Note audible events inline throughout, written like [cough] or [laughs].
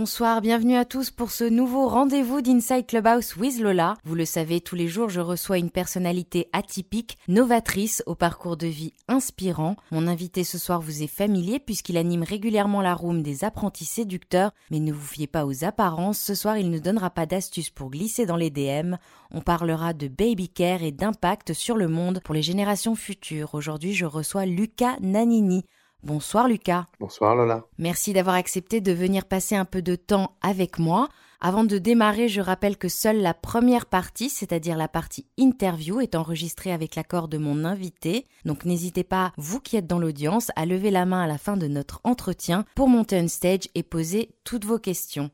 Bonsoir, bienvenue à tous pour ce nouveau rendez-vous d'Inside Clubhouse with Lola. Vous le savez, tous les jours, je reçois une personnalité atypique, novatrice, au parcours de vie inspirant. Mon invité ce soir vous est familier puisqu'il anime régulièrement la room des apprentis séducteurs, mais ne vous fiez pas aux apparences, ce soir il ne donnera pas d'astuces pour glisser dans les DM. On parlera de baby care et d'impact sur le monde pour les générations futures. Aujourd'hui, je reçois Lucas Nanini. Bonsoir Lucas. Bonsoir Lola. Merci d'avoir accepté de venir passer un peu de temps avec moi. Avant de démarrer, je rappelle que seule la première partie, c'est-à-dire la partie interview, est enregistrée avec l'accord de mon invité. Donc n'hésitez pas, vous qui êtes dans l'audience, à lever la main à la fin de notre entretien pour monter on stage et poser toutes vos questions.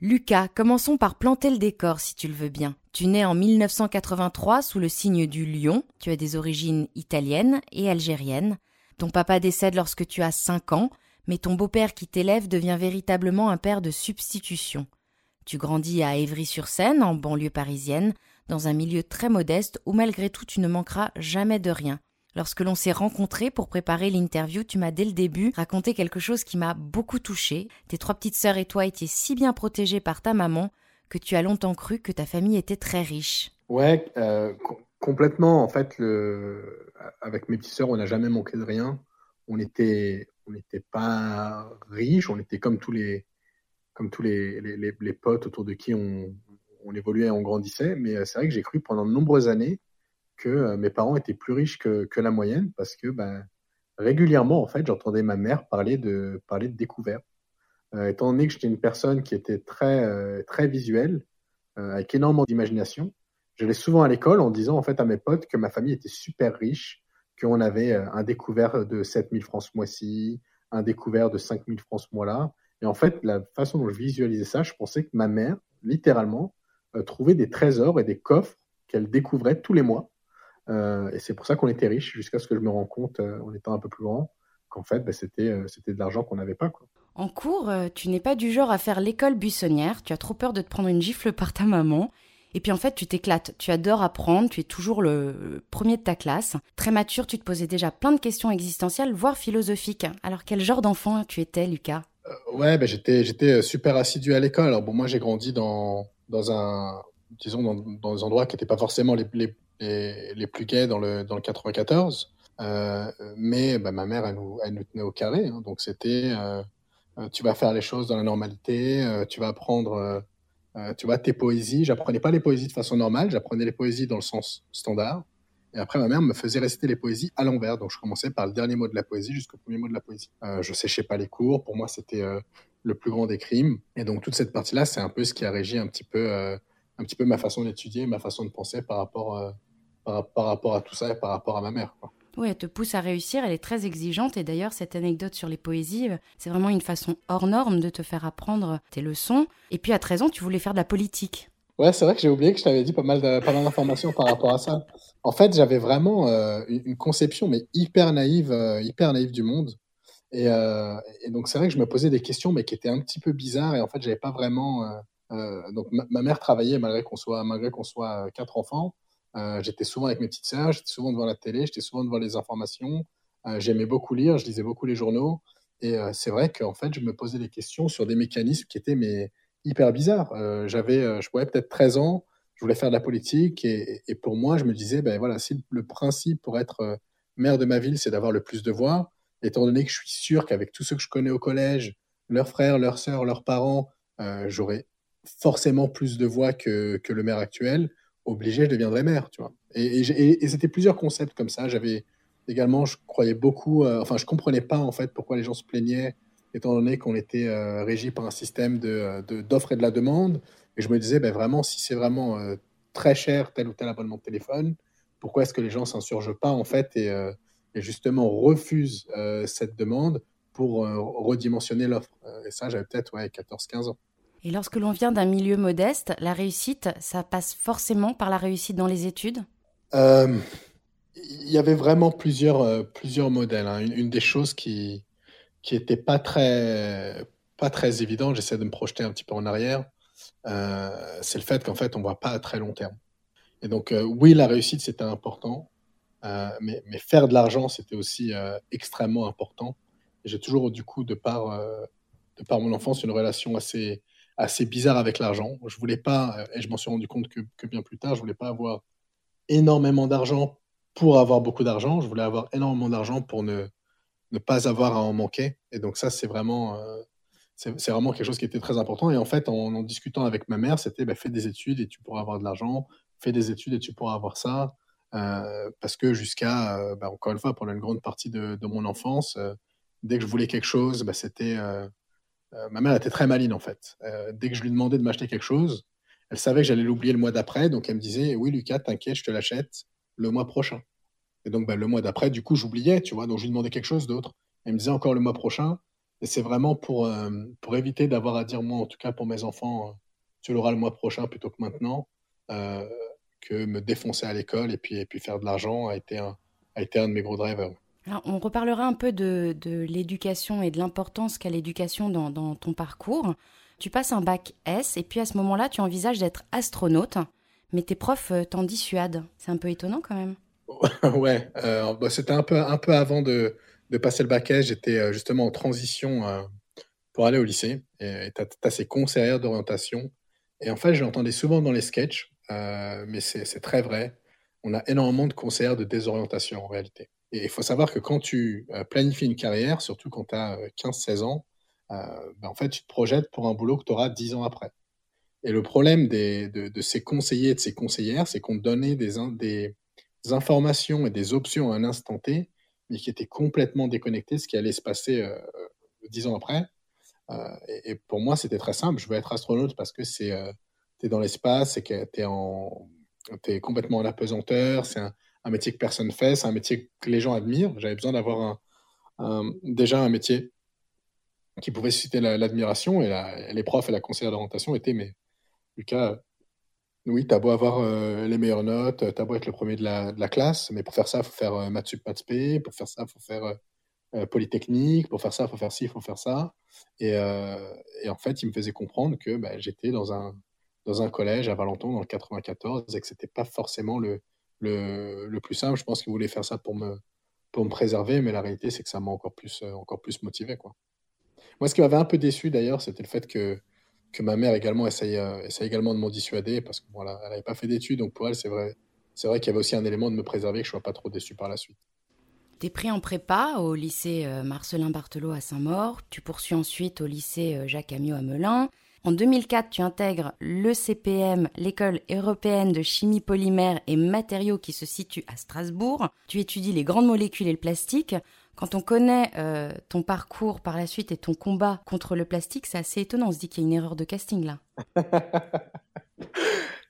Lucas, commençons par planter le décor si tu le veux bien. Tu nais en 1983 sous le signe du lion, tu as des origines italiennes et algériennes. Ton papa décède lorsque tu as 5 ans, mais ton beau-père qui t'élève devient véritablement un père de substitution. Tu grandis à Évry-sur-Seine, en banlieue parisienne, dans un milieu très modeste où malgré tout tu ne manqueras jamais de rien. Lorsque l'on s'est rencontrés pour préparer l'interview, tu m'as dès le début raconté quelque chose qui m'a beaucoup touché. Tes trois petites sœurs et toi étiez si bien protégées par ta maman que tu as longtemps cru que ta famille était très riche. Ouais, euh, complètement. En fait, le avec mes petites sœurs, on n'a jamais manqué de rien. On était, on n'était pas riches, on était comme tous les, comme tous les, les, les, potes autour de qui on, on évoluait et on grandissait. Mais euh, c'est vrai que j'ai cru pendant de nombreuses années que euh, mes parents étaient plus riches que, que la moyenne parce que ben, régulièrement, en fait, j'entendais ma mère parler de, parler de découvertes. Euh, étant donné que j'étais une personne qui était très, euh, très visuelle, avec énormément d'imagination, J'allais souvent à l'école en disant en fait à mes potes que ma famille était super riche, qu'on avait euh, un découvert de 7000 francs ce mois-ci, un découvert de 5000 francs ce mois-là. Et en fait, la façon dont je visualisais ça, je pensais que ma mère, littéralement, euh, trouvait des trésors et des coffres qu'elle découvrait tous les mois. Euh, et c'est pour ça qu'on était riche jusqu'à ce que je me rends compte, en étant un peu plus grand, qu'en fait, bah, c'était, c'était de l'argent qu'on n'avait pas. En cours, tu n'es pas du genre à faire l'école buissonnière, tu as trop peur de te prendre une gifle par ta maman. Et puis en fait, tu t'éclates, tu adores apprendre, tu es toujours le premier de ta classe. Très mature, tu te posais déjà plein de questions existentielles, voire philosophiques. Alors quel genre d'enfant tu étais, Lucas? Euh, Ouais, ben j'étais, j'étais euh, super assidu à l'école. Alors bon, moi j'ai grandi dans, dans un, disons, dans, dans des endroits qui n'étaient pas forcément les, les, les, plus gays dans le, dans le 94. Euh, mais bah, ma mère, elle nous, elle nous tenait au carré. Hein. donc c'était, euh, tu vas faire les choses dans la normalité, tu vas apprendre euh, tu vois, tes poésies, j'apprenais pas les poésies de façon normale, j'apprenais les poésies dans le sens standard. Et après, ma mère me faisait réciter les poésies à l'envers. Donc, je commençais par le dernier mot de la poésie jusqu'au premier mot de la poésie. Euh, je séchais pas les cours. Pour moi, c'était euh, le plus grand des crimes. Et donc, toute cette partie-là, c'est un peu ce qui a régi un petit peu, un petit peu ma façon d'étudier, ma façon de penser par rapport, par, rapport à tout ça et par rapport à ma mère. Oui, elle te pousse à réussir, elle est très exigeante et d'ailleurs cette anecdote sur les poésies, c'est vraiment une façon hors norme de te faire apprendre tes leçons. Et puis à 13 ans, tu voulais faire de la politique. Ouais, c'est vrai que j'ai oublié que je t'avais dit pas mal d'informations par rapport à ça. En fait, j'avais vraiment euh, une conception mais hyper naïve, euh, hyper naïve du monde. Euh, et, donc c'est vrai que je me posais des questions mais qui étaient un petit peu bizarres et en fait j'avais pas vraiment. donc ma, ma, mère travaillait malgré qu'on soit malgré qu'on soit quatre enfants. Euh, j'étais souvent avec mes petites sœurs, j'étais souvent devant la télé, j'étais souvent devant les informations. Euh, j'aimais beaucoup lire, je lisais beaucoup les journaux. Et euh, c'est vrai qu'en fait, je me posais des questions sur des mécanismes qui étaient mais, hyper bizarres. J'avais, je pouvais peut-être 13 ans, je voulais faire de la politique. Et, et pour moi, je me disais, ben voilà, si le principe pour être maire de ma ville, c'est d'avoir le plus de voix, étant donné que je suis sûr qu'avec tous ceux que je connais au collège, leurs frères, leurs sœurs, leurs parents, j'aurais forcément plus de voix que, que le maire actuel obligé, je deviendrais maire, tu vois. Et, c'était plusieurs concepts comme ça. J'avais également, je croyais beaucoup, euh, enfin, je comprenais pas en fait pourquoi les gens se plaignaient, étant donné qu'on était euh, régi par un système de, d'offres et de la demande. Et je me disais, ben vraiment, si c'est vraiment euh, très cher tel ou tel abonnement de téléphone, pourquoi est-ce que les gens s'insurgent pas en fait et, et justement refusent cette demande pour redimensionner l'offre? et ça, j'avais peut-être ouais, 14-15 ans. Et lorsque l'on vient d'un milieu modeste, la réussite, ça passe forcément par la réussite dans les études? Euh, Il y avait vraiment plusieurs, euh, plusieurs modèles. Hein. Une, des choses qui qui était pas très pas très évidente, j'essaie de me projeter un petit peu en arrière, euh, c'est le fait qu'en fait on voit pas à très long terme. Et donc oui, la réussite c'était important, mais, mais, faire de l'argent c'était aussi extrêmement important. J'ai toujours du coup de par de par mon enfance, une relation assez, assez bizarre avec l'argent. Je voulais pas, et je m'en suis rendu compte que, bien plus tard, je voulais pas avoir énormément d'argent pour avoir beaucoup d'argent. Je voulais avoir énormément d'argent pour ne, ne pas avoir à en manquer. Et donc ça, c'est vraiment, euh, vraiment quelque chose qui était très important. Et en fait, en, discutant avec ma mère, c'était bah, fais des études et tu pourras avoir de l'argent. Fais des études et tu pourras avoir ça. Euh, parce que jusqu'à, euh, bah, encore une fois, pendant une grande partie de, de mon enfance, euh, dès que je voulais quelque chose, bah, c'était... Euh, ma mère était très maline, en fait. dès que je lui demandais de m'acheter quelque chose, elle savait que j'allais l'oublier le mois d'après. Donc elle me disait, oui, Lucas, t'inquiète, je te l'achète le mois prochain. Et donc, bah, le mois d'après, du coup, j'oubliais, tu vois. Donc, je lui demandais quelque chose d'autre. Elle me disait encore le mois prochain. Et c'est vraiment pour, euh, pour éviter d'avoir à dire, moi, en tout cas pour mes enfants, euh, tu l'auras le mois prochain plutôt que maintenant, euh, que me défoncer à l'école et puis, et puis faire de l'argent a été un, a été un de mes gros drivers. On reparlera un peu de, l'éducation et de l'importance qu'a l'éducation dans, ton parcours. Tu passes un bac S et puis à ce moment-là, tu envisages d'être astronaute, mais tes profs t'en dissuadent. C'est un peu étonnant quand même. [laughs] ouais, euh, bah, c'était un peu, un peu avant de, passer le bac J'étais euh, justement en transition euh, pour aller au lycée. Et tu as, ces conseillères d'orientation. Et en fait, je l'entendais souvent dans les sketchs, mais c'est très vrai. On a énormément de conseillères de désorientation en réalité. Et il faut savoir que quand tu planifies une carrière, surtout quand tu as 15-16 ans, bah, en fait, tu te projettes pour un boulot que tu auras 10 ans après. Et le problème de, ces conseillers et de ces conseillères, c'est qu'on donnait des, informations et des options à un instant T, mais qui étaient complètement déconnectées de ce qui allait se passer euh, dix ans après. Euh, et, pour moi, c'était très simple. Je veux être astronaute parce que c'est, euh, tu es dans l'espace, et que tu es, en, es complètement en apesanteur, un, métier que personne fait, c'est un métier que les gens admirent. J'avais besoin d'avoir déjà un métier qui pouvait susciter l'admiration, et les profs et la conseillère d'orientation étaient, mais Lucas, oui, tu as beau avoir euh, les meilleures notes, tu as beau être le premier de la, classe, mais pour faire ça, il faut faire euh, maths sup, pour faire ça, il faut faire euh, euh, polytechnique, pour faire ça, il faut faire ci, il faut faire ça. Et, euh, et, en fait, il me faisait comprendre que bah, j'étais dans un, dans un collège à Valenton dans le 94 et que c'était pas forcément le, le, plus simple. Je pense qu'il voulait faire ça pour me, pour me préserver, mais la réalité, c'est que ça m'a encore plus, encore plus motivé. Quoi. Moi, ce qui m'avait un peu déçu d'ailleurs, c'était le fait que que ma mère également essaye, euh, également de m'en dissuader parce que voilà, elle n'avait pas fait d'études, donc pour elle, c'est vrai, c'est vrai qu'il y avait aussi un élément de me préserver que je ne sois pas trop déçu par la suite. Tu es pris en prépa au lycée euh, Marcelin Barthelot à Saint-Maur, tu poursuis ensuite au lycée euh, Jacques Amiot à Melun. En 2004, tu intègres le CPM, l'école européenne de chimie polymère et matériaux qui se situe à Strasbourg. Tu étudies les grandes molécules et le plastique. Quand on connaît euh, ton parcours par la suite et ton combat contre le plastique, c'est assez étonnant. On se dit qu'il y a une erreur de casting là. [laughs]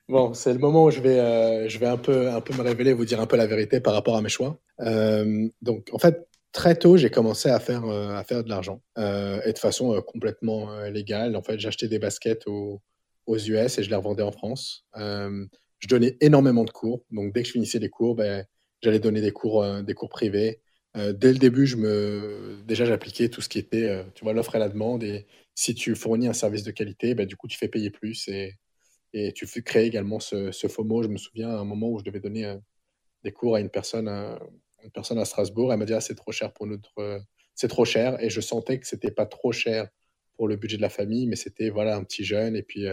bon, c'est le moment où je vais, euh, je vais un, peu, un peu me révéler, vous dire un peu la vérité par rapport à mes choix. Euh, donc, en fait, très tôt, j'ai commencé à faire, euh, à faire de l'argent euh, et de façon euh, complètement légale. En fait, j'achetais des baskets aux, aux, US et je les revendais en France. je donnais énormément de cours. Donc, dès que je finissais les cours, ben, j'allais donner des cours, des cours privés. Dès le début, je me, déjà, j'appliquais tout ce qui était, tu vois, l'offre et la demande. Et si tu fournis un service de qualité, bah, du coup, tu fais payer plus et, et tu créer également ce, ce FOMO. Je me souviens à un moment où je devais donner des cours à une personne, une personne à Strasbourg. Elle m'a dit, ah, c'est trop cher pour notre, c'est trop cher. Et je sentais que c'était pas trop cher pour le budget de la famille, mais c'était, voilà, un petit jeune et puis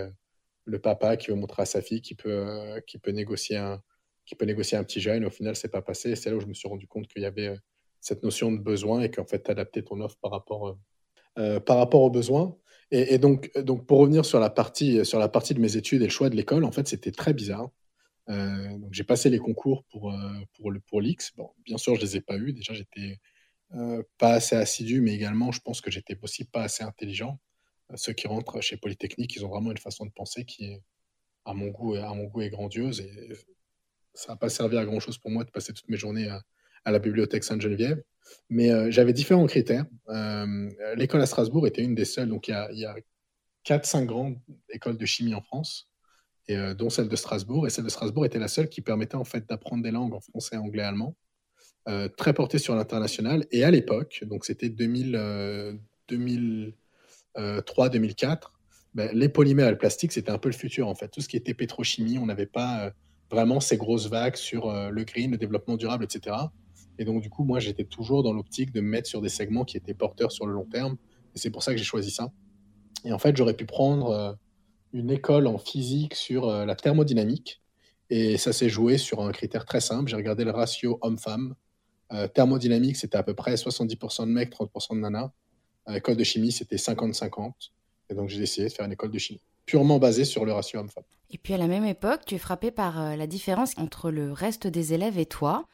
le papa qui veut montrer à sa fille qui peut, qui peut négocier un, qui peut négocier un petit jeune. Au final, c'est pas passé. C'est là où je me suis rendu compte qu'il y avait cette notion de besoin et qu'en fait, adapter ton offre par rapport, euh, euh, par rapport aux besoins. Et, et, donc, donc, pour revenir sur la, partie, sur la partie de mes études et le choix de l'école, en fait, c'était très bizarre. Euh, j'ai passé les concours pour, euh, pour, le, l'X. Bon, bien sûr, je ne les ai pas eus. Déjà, j'étais euh, pas assez assidu, mais également, je pense que j'étais aussi pas assez intelligent. ceux qui rentrent chez Polytechnique, ils ont vraiment une façon de penser qui est, à mon goût, à mon goût est grandiose. Et ça n'a pas servi à grand-chose pour moi de passer toutes mes journées à, la bibliothèque Sainte-Geneviève. Mais euh, j'avais différents critères. Euh, l'école à Strasbourg était une des seules. Donc, il y a, y a 4-5 grandes écoles de chimie en France, et, euh, dont celle de Strasbourg. Et celle de Strasbourg était la seule qui permettait en fait d'apprendre des langues en français, anglais, allemand, euh, très portée sur l'international. Et à l'époque, donc c'était 2003-2004, euh, ben, les polymères et le plastique, c'était un peu le futur en fait. Tout ce qui était pétrochimie, on n'avait pas vraiment ces grosses vagues sur le green, le développement durable, etc. Et donc, du coup, moi, j'étais toujours dans l'optique de me mettre sur des segments qui étaient porteurs sur le long terme. Et c'est pour ça que j'ai choisi ça. Et en fait, j'aurais pu prendre une école en physique sur la thermodynamique. Et ça s'est joué sur un critère très simple. J'ai regardé le ratio homme-femme. thermodynamique, c'était à peu près 70% de mecs, 30% de nanas. école de chimie, c'était 50-50. Et donc, j'ai décidé de faire une école de chimie, purement basée sur le ratio homme-femme. Et puis, à la même époque, tu es frappé par la différence entre le reste des élèves et toi.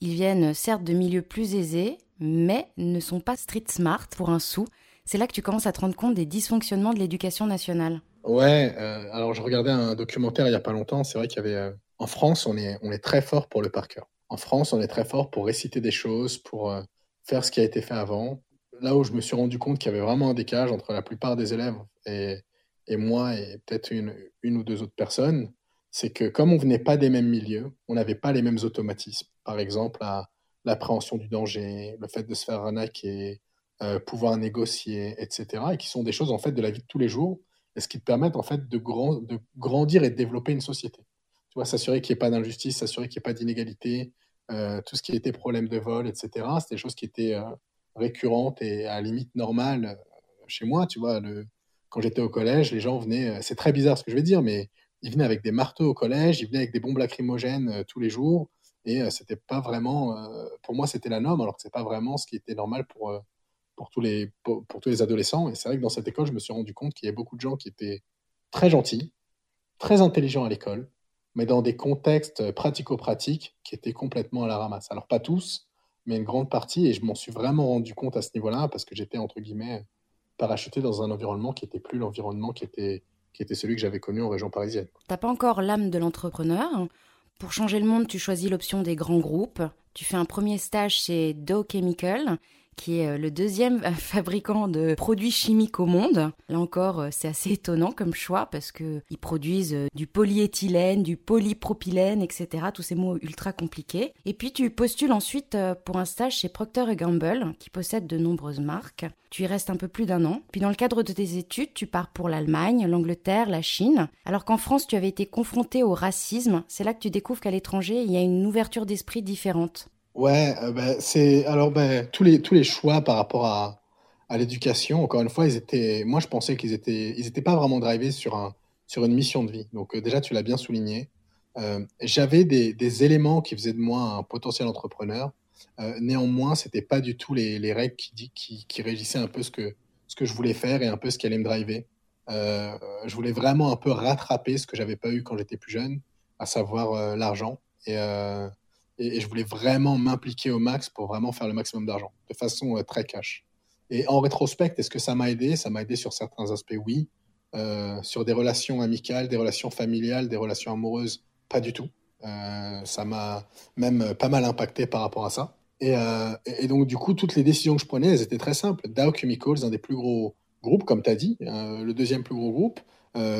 Ils viennent certes de milieux plus aisés, mais ne sont pas street smart pour un sou. C'est là que tu commences à te rendre compte des dysfonctionnements de l'éducation nationale. Ouais, euh, alors je regardais un documentaire il n'y a pas longtemps, c'est vrai qu'il y avait... Euh, en France, on est, on est très fort pour le par cœur. En France, on est très fort pour réciter des choses, pour euh, faire ce qui a été fait avant. Là où je me suis rendu compte qu'il y avait vraiment un décalage entre la plupart des élèves et, et moi et peut-être une, une ou deux autres personnes, c'est que comme on venait pas des mêmes milieux, on n'avait pas les mêmes automatismes. Par exemple, l'appréhension du danger, le fait de se faire arnaquer, euh, pouvoir négocier, etc. Et qui sont des choses en fait de la vie de tous les jours, et ce qui te permettent en fait de, grand, de grandir et de développer une société. Tu vois, s'assurer qu'il n'y ait pas d'injustice, s'assurer qu'il n'y ait pas d'inégalité, euh, tout ce qui était problème de vol, etc. C'est des choses qui étaient euh, récurrentes et à la limite normales chez moi. Tu vois, le, quand j'étais au collège, les gens venaient. c'est très bizarre ce que je vais dire, mais ils venaient avec des marteaux au collège, ils venaient avec des bombes lacrymogènes euh, tous les jours. Et euh, c'était pas vraiment, euh, pour moi, c'était la norme, alors que c'est pas vraiment ce qui était normal pour, pour, tous les, pour, tous les adolescents. Et c'est vrai que dans cette école, je me suis rendu compte qu'il y avait beaucoup de gens qui étaient très gentils, très intelligents à l'école, mais dans des contextes pratico-pratiques qui étaient complètement à la ramasse. Alors pas tous, mais une grande partie, et je m'en suis vraiment rendu compte à ce niveau-là, parce que j'étais, entre guillemets, parachuté dans un environnement qui n'était plus l'environnement qui était qui était celui que j'avais connu en région parisienne. T'as pas encore l'âme de l'entrepreneur. Pour changer le monde, tu choisis l'option des grands groupes. Tu fais un premier stage chez Dow Chemical, qui est euh, le deuxième euh, [laughs] fabricant de produits chimiques au monde. Là encore, euh, c'est assez étonnant comme choix parce que ils produisent du polyéthylène, du polypropylène, etc. Tous ces mots ultra compliqués. Et puis tu postules ensuite pour un stage chez Procter Gamble, qui possède de nombreuses marques. Tu y restes un peu plus d'un an. Puis dans le cadre de tes études, tu pars pour l'Allemagne, l'Angleterre, la Chine. Alors qu'en France, tu avais été confronté au racisme, c'est là que tu découvres qu'à l'étranger, il y a une ouverture d'esprit différente. Ouais, euh, ben, c'est alors ben, tous les tous les choix par rapport à, à l'éducation, encore une fois, ils étaient. Moi, je pensais qu'ils étaient ils pas vraiment drivés sur un sur une mission de vie. Donc euh, déjà, tu l'as bien souligné. Euh, j'avais des, des éléments qui faisaient de moi un potentiel entrepreneur. néanmoins, c'était pas du tout les, les règles qui, qui, qui régissaient un peu ce que ce que je voulais faire et un peu ce qui allait me driver. je voulais vraiment un peu rattraper ce que j'avais pas eu quand j'étais plus jeune, à savoir l'argent. Et et, je voulais vraiment m'impliquer au max pour vraiment faire le maximum d'argent, de façon euh, très cash. Et en rétrospect, est-ce que ça m'a aidé? Ça m'a aidé sur certains aspects, oui. Euh, sur des relations amicales, des relations familiales, des relations amoureuses, pas du tout. Euh, ça m'a même pas mal impacté par rapport à ça. Et, donc, du coup, toutes les décisions que je prenais, elles étaient très simples. Dow Chemicals, un des plus gros groupes, comme tu as dit, le deuxième plus gros groupe.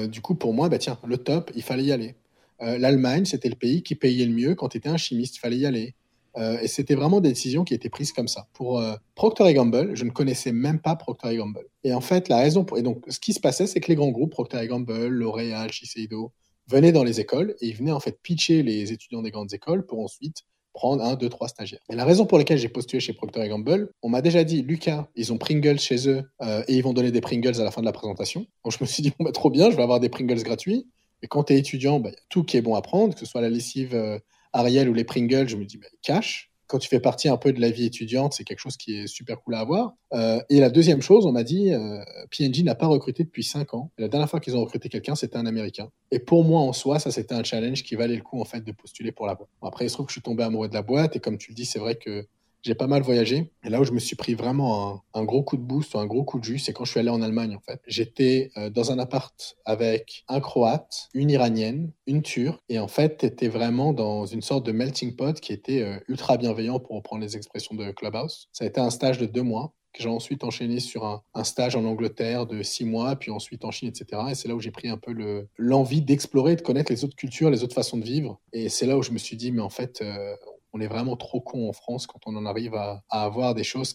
du coup, pour moi, bah, tiens, le top, il fallait y aller. Euh, L'Allemagne, c'était le pays qui payait le mieux quand tu étais un chimiste, fallait y aller. Euh, et c'était vraiment des décisions qui étaient prises comme ça. Pour euh, Procter Gamble, je ne connaissais même pas Procter Gamble. Et en fait, la raison pour... Et donc, ce qui se passait, c'est que les grands groupes, Procter Gamble, L'Oréal, Shiseido, venaient dans les écoles et ils venaient en fait pitcher les étudiants des grandes écoles pour ensuite prendre un, deux, trois stagiaires. Et la raison pour laquelle j'ai postulé chez Procter Gamble, on m'a déjà dit, Lucas, ils ont Pringles chez eux et ils vont donner des Pringles à la fin de la présentation. Donc je me suis dit, bah, trop bien, je vais avoir des Pringles gratuits. Et quand tu es étudiant, bah, y a tout qui est bon à prendre, que ce soit la lessive euh, Ariel ou les Pringles, je me dis, bah, cash. Quand tu fais partie un peu de la vie étudiante, c'est quelque chose qui est super cool à avoir. Euh, et la deuxième chose, on m'a dit, euh, PNG n'a pas recruté depuis 5 ans. la dernière fois qu'ils ont recruté quelqu'un, c'était un Américain. Et pour moi, en soi, ça, c'était un challenge qui valait le coup, en fait, de postuler pour la boîte. après, il se trouve que je suis tombé amoureux de la boîte. Et comme tu le dis, c'est vrai que j'ai pas mal voyagé. Et là où je me suis pris vraiment un, gros coup de boost, un gros coup de jus, c'est quand je suis allé en Allemagne, en fait. J'étais euh, dans un appart avec un Croate, une Iranienne, une Turque. Et en fait, t'étais vraiment dans une sorte de melting pot qui était euh, ultra bienveillant pour reprendre les expressions de Clubhouse. Ça a été un stage de deux mois que j'ai ensuite enchaîné sur un, stage en Angleterre de six mois, puis ensuite en Chine, etc. Et c'est là où j'ai pris un peu l'envie d'explorer, de connaître les autres cultures, les autres façons de vivre. Et c'est là où je me suis dit, mais en fait, euh, on est vraiment trop con en France quand on en arrive à, avoir des choses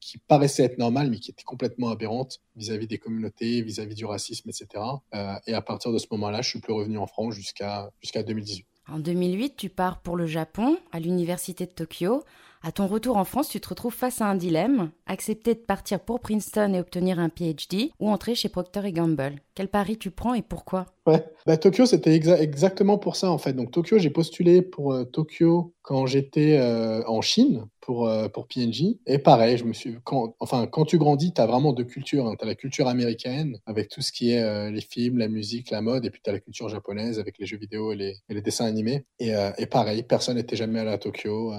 qui paraissaient être normales, mais qui étaient complètement aberrantes vis-à-vis des communautés, vis-à-vis du racisme, etc. Euh, et à partir de ce moment-là, je suis plus revenu en France jusqu'à jusqu'à 2018. En 2008, tu pars pour le Japon, à l'université de Tokyo, À ton retour en France, tu te retrouves face à un dilemme, accepter de partir pour Princeton et obtenir un PhD ou entrer chez Procter Gamble. Quel pari tu prends et pourquoi? Ouais, bah, Tokyo, c'était exactement pour ça en fait. Donc Tokyo, j'ai postulé pour euh, Tokyo quand j'étais euh, en Chine pour, euh, pour PNG. Et pareil, je me suis, quand, enfin, quand tu grandis, tu as vraiment deux cultures. Hein. Tu as la culture américaine avec tout ce qui est les films, la musique, la mode, et puis tu as la culture japonaise avec les jeux vidéo et les, et les dessins animés. Et, et pareil, personne n'était jamais allé à Tokyo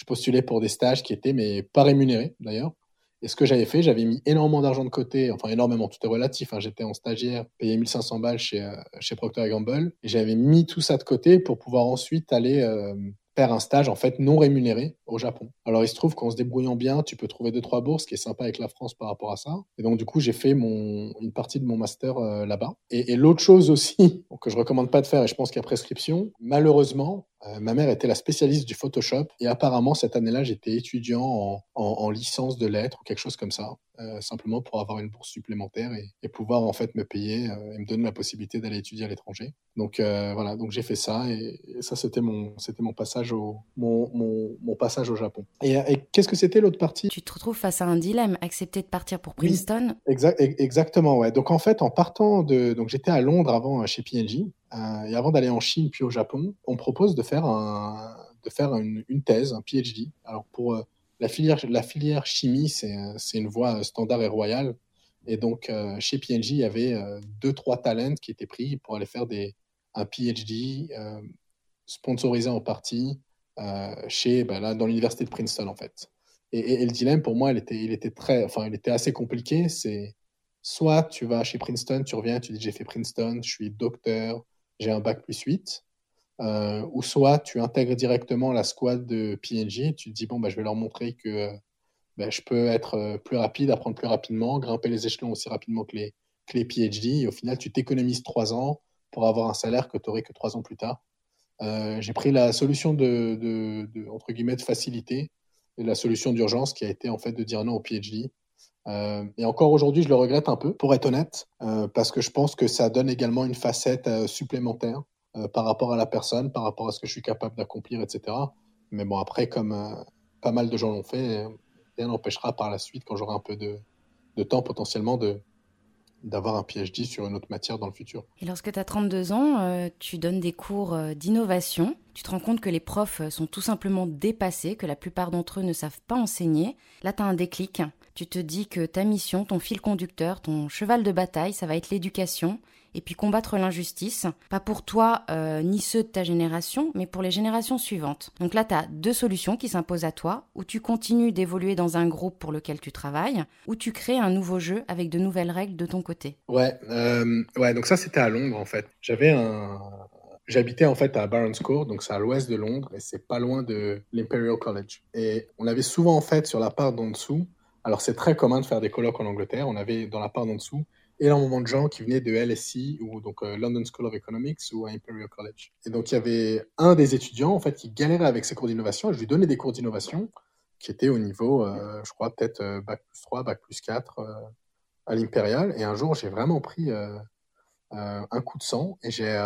je postulais pour des stages qui étaient, mais pas rémunérés d'ailleurs. Et ce que j'avais fait, j'avais mis énormément d'argent de côté, enfin énormément, tout est relatif. Hein. J'étais en stagiaire, payé 1500 balles chez, euh, chez Procter Gamble, et j'avais mis tout ça de côté pour pouvoir ensuite aller euh, faire un stage en fait non rémunéré au Japon. Alors il se trouve qu'en se débrouillant bien, tu peux trouver deux trois bourses, ce qui est sympa avec la France par rapport à ça. Et donc du coup j'ai fait mon une partie de mon master euh, là-bas. Et, et l'autre chose aussi [laughs] que je recommande pas de faire, et je pense qu'il y a prescription, malheureusement euh, ma mère était la spécialiste du Photoshop et apparemment cette année-là, j'étais étudiant en, licence de lettres ou quelque chose comme ça, euh, simplement pour avoir une bourse supplémentaire et, pouvoir en fait me payer euh, et me donner la possibilité d'aller étudier à l'étranger. Donc voilà, donc j'ai fait ça et, ça c'était mon c'était mon passage au mon, mon, passage au Japon. Et, qu'est-ce que c'était l'autre partie? Tu te retrouves face à un dilemme, accepter de partir pour Princeton? Exactement, ouais. Donc en fait, en partant de donc j'étais à Londres avant chez P&G euh, et avant d'aller en Chine puis au Japon, on propose de faire, de faire une, thèse, un PhD. Alors pour euh, la, filière, la filière chimie, c'est une voie standard et royale. Et donc euh, chez PNG, il y avait deux, trois talents qui étaient pris pour aller faire des, un PhD sponsorisé en partie chez, ben là, dans l'université de Princeton en fait. Et, le dilemme pour moi, il était, il était très, enfin, il était assez compliqué. C'est soit tu vas chez Princeton, tu reviens, tu dis j'ai fait Princeton, je suis docteur, j'ai un bac plus 8. Euh, ou soit tu intègres directement la squad de PNG, tu te dis, bon, bah, je vais leur montrer que bah, je peux être euh, plus rapide, apprendre plus rapidement, grimper les échelons aussi rapidement que les, que les PhD. Et au final, tu t'économises trois ans pour avoir un salaire que tu aurais que trois ans plus tard. Euh, j'ai pris la solution de, de, entre guillemets, de facilité, et la solution d'urgence qui a été en fait de dire non au PhD. Euh, et encore aujourd'hui, je le regrette un peu, pour être honnête, euh, parce que je pense que ça donne également une facette euh, supplémentaire par rapport à la personne, par rapport à ce que je suis capable d'accomplir, etc. Mais bon, après, comme pas mal de gens l'ont fait, rien n'empêchera par la suite, quand j'aurai un peu de, de temps potentiellement, de, d'avoir un PhD sur une autre matière dans le futur. Et lorsque tu as 32 ans, tu donnes des cours d'innovation, tu te rends compte que les profs sont tout simplement dépassés, que la plupart d'entre eux ne savent pas enseigner. Là, tu as un déclic tu te dis que ta mission, ton fil conducteur, ton cheval de bataille, ça va être l'éducation et puis combattre l'injustice, pas pour toi euh, ni ceux de ta génération, mais pour les générations suivantes. Donc là, tu as deux solutions qui s'imposent à toi, ou tu continues d'évoluer dans un groupe pour lequel tu travailles, ou tu crées un nouveau jeu avec de nouvelles règles de ton côté. Ouais, euh, ouais donc ça c'était à Londres en fait. J'avais un... J'habitais en fait à Barons Court, donc c'est à l'ouest de Londres, et c'est pas loin de l'Imperial College. Et on avait souvent en fait sur la part d'en dessous alors, c'est très commun de faire des colloques en Angleterre. On avait dans la part d'en dessous énormément de gens qui venaient de LSE ou donc euh, London School of Economics ou Imperial College. Et donc, il y avait un des étudiants en fait qui galérait avec ses cours d'innovation. Je lui donnais des cours d'innovation qui étaient au niveau, euh, je crois, peut-être euh, bac plus 3, bac plus 4 à l'Imperial. Et un jour, j'ai vraiment pris un coup de sang et j'ai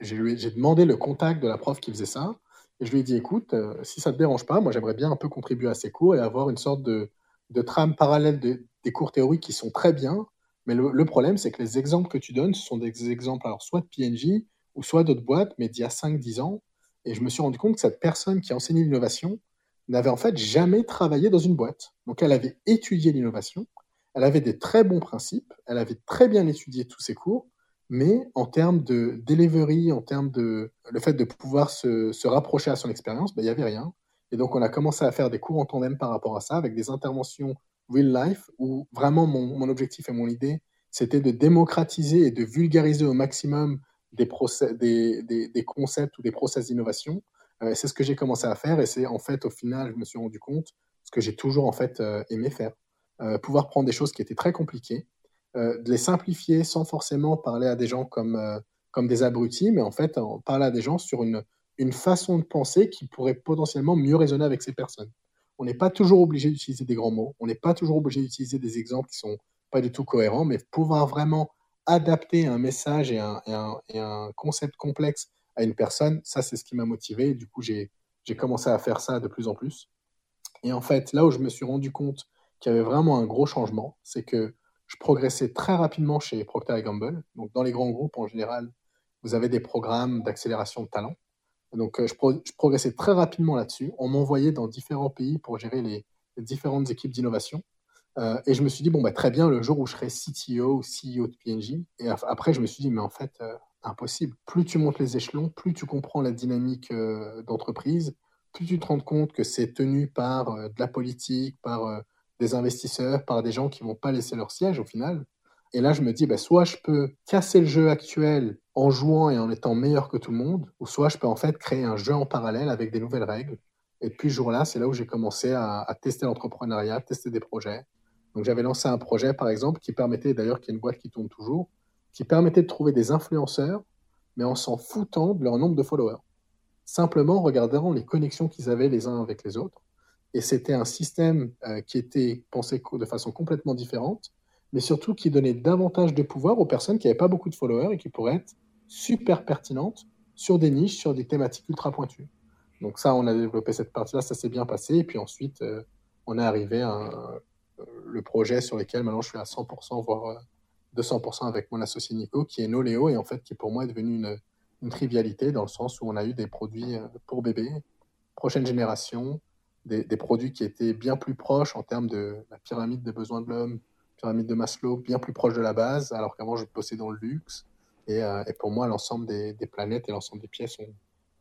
j'ai demandé le contact de la prof qui faisait ça. Et je lui ai dit, écoute, si ça ne te dérange pas, moi j'aimerais bien un peu contribuer à ces cours et avoir une sorte de, de trame parallèle des cours théoriques qui sont très bien, mais le, problème, c'est que les exemples que tu donnes, ce sont des exemples, alors soit de PNJ ou soit d'autres boîtes, mais d'il y a 5-10 ans. Et je me suis rendu compte que cette personne qui enseignait l'innovation n'avait en fait jamais travaillé dans une boîte. Donc elle avait étudié l'innovation, elle avait des très bons principes, elle avait très bien étudié tous ses cours, mais en termes de delivery, en termes de le fait de pouvoir se, rapprocher à son expérience, ben, il n'y avait rien. Et donc, on a commencé à faire des cours en tandem par rapport à ça, avec des interventions real life, où vraiment mon, mon objectif et mon idée, c'était de démocratiser et de vulgariser au maximum des, procès, des, des, des concepts ou des process d'innovation. Euh, c'est ce que j'ai commencé à faire, et c'est en fait, au final, je me suis rendu compte, ce que j'ai toujours en fait euh, aimé faire. Euh, pouvoir prendre des choses qui étaient très compliquées, de les simplifier sans forcément parler à des gens comme, comme des abrutis, mais en fait, parler à des gens sur une, une façon de penser qui pourrait potentiellement mieux résonner avec ces personnes. On n'est pas toujours obligé d'utiliser des grands mots, on n'est pas toujours obligé d'utiliser des exemples qui sont pas du tout cohérents, mais pouvoir vraiment adapter un message et un, et un, concept complexe à une personne, ça c'est ce qui m'a motivé. Du coup, j'ai commencé à faire ça de plus en plus. Et en fait, là où je me suis rendu compte qu'il y avait vraiment un gros changement, c'est que je progressais très rapidement chez Procter Gamble. Donc, dans les grands groupes, en général, vous avez des programmes d'accélération de talent. Donc, euh, je, progressais très rapidement là-dessus. On m'envoyait dans différents pays pour gérer les, différentes équipes d'innovation. Euh, et je me suis dit, bon, bah, très bien, le jour où je serai CTO ou CEO de PNG. Et après, je me suis dit, mais en fait, euh, impossible. Plus tu montes les échelons, plus tu comprends la dynamique d'entreprise, plus tu te rends compte que c'est tenu par de la politique, par des investisseurs, par des gens qui vont pas laisser leur siège au final. Et là, je me dis, bah, soit je peux casser le jeu actuel en jouant et en étant meilleur que tout le monde, ou soit je peux en fait créer un jeu en parallèle avec des nouvelles règles. Et depuis ce jour-là, c'est là où j'ai commencé à, tester l'entrepreneuriat, tester des projets. Donc j'avais lancé un projet, par exemple, qui permettait, d'ailleurs, qu'il y a une boîte qui tourne toujours, qui permettait de trouver des influenceurs, mais en s'en foutant de leur nombre de followers. Simplement en regardant les connexions qu'ils avaient les uns avec les autres. Et c'était un système euh, qui était pensé de façon complètement différente, mais surtout qui donnait davantage de pouvoir aux personnes qui n'avaient pas beaucoup de followers et qui pourraient être super pertinentes sur des niches, sur des thématiques ultra pointues. Donc ça, on a développé cette partie-là, ça s'est bien passé. Et puis ensuite, euh, on est arrivé à euh, le projet sur lequel maintenant je suis à 100%, voire 200% avec mon associé Nico, qui est Noléo, et en fait qui pour moi est devenu une, une trivialité dans le sens où on a eu des produits pour bébés, prochaine génération, des, produits qui étaient bien plus proches en termes de la pyramide des besoins de l'homme, pyramide de Maslow, bien plus proche de la base, alors qu'avant je bossais dans le luxe. Et, euh, pour moi, l'ensemble des, des, planètes et l'ensemble des pièces ont,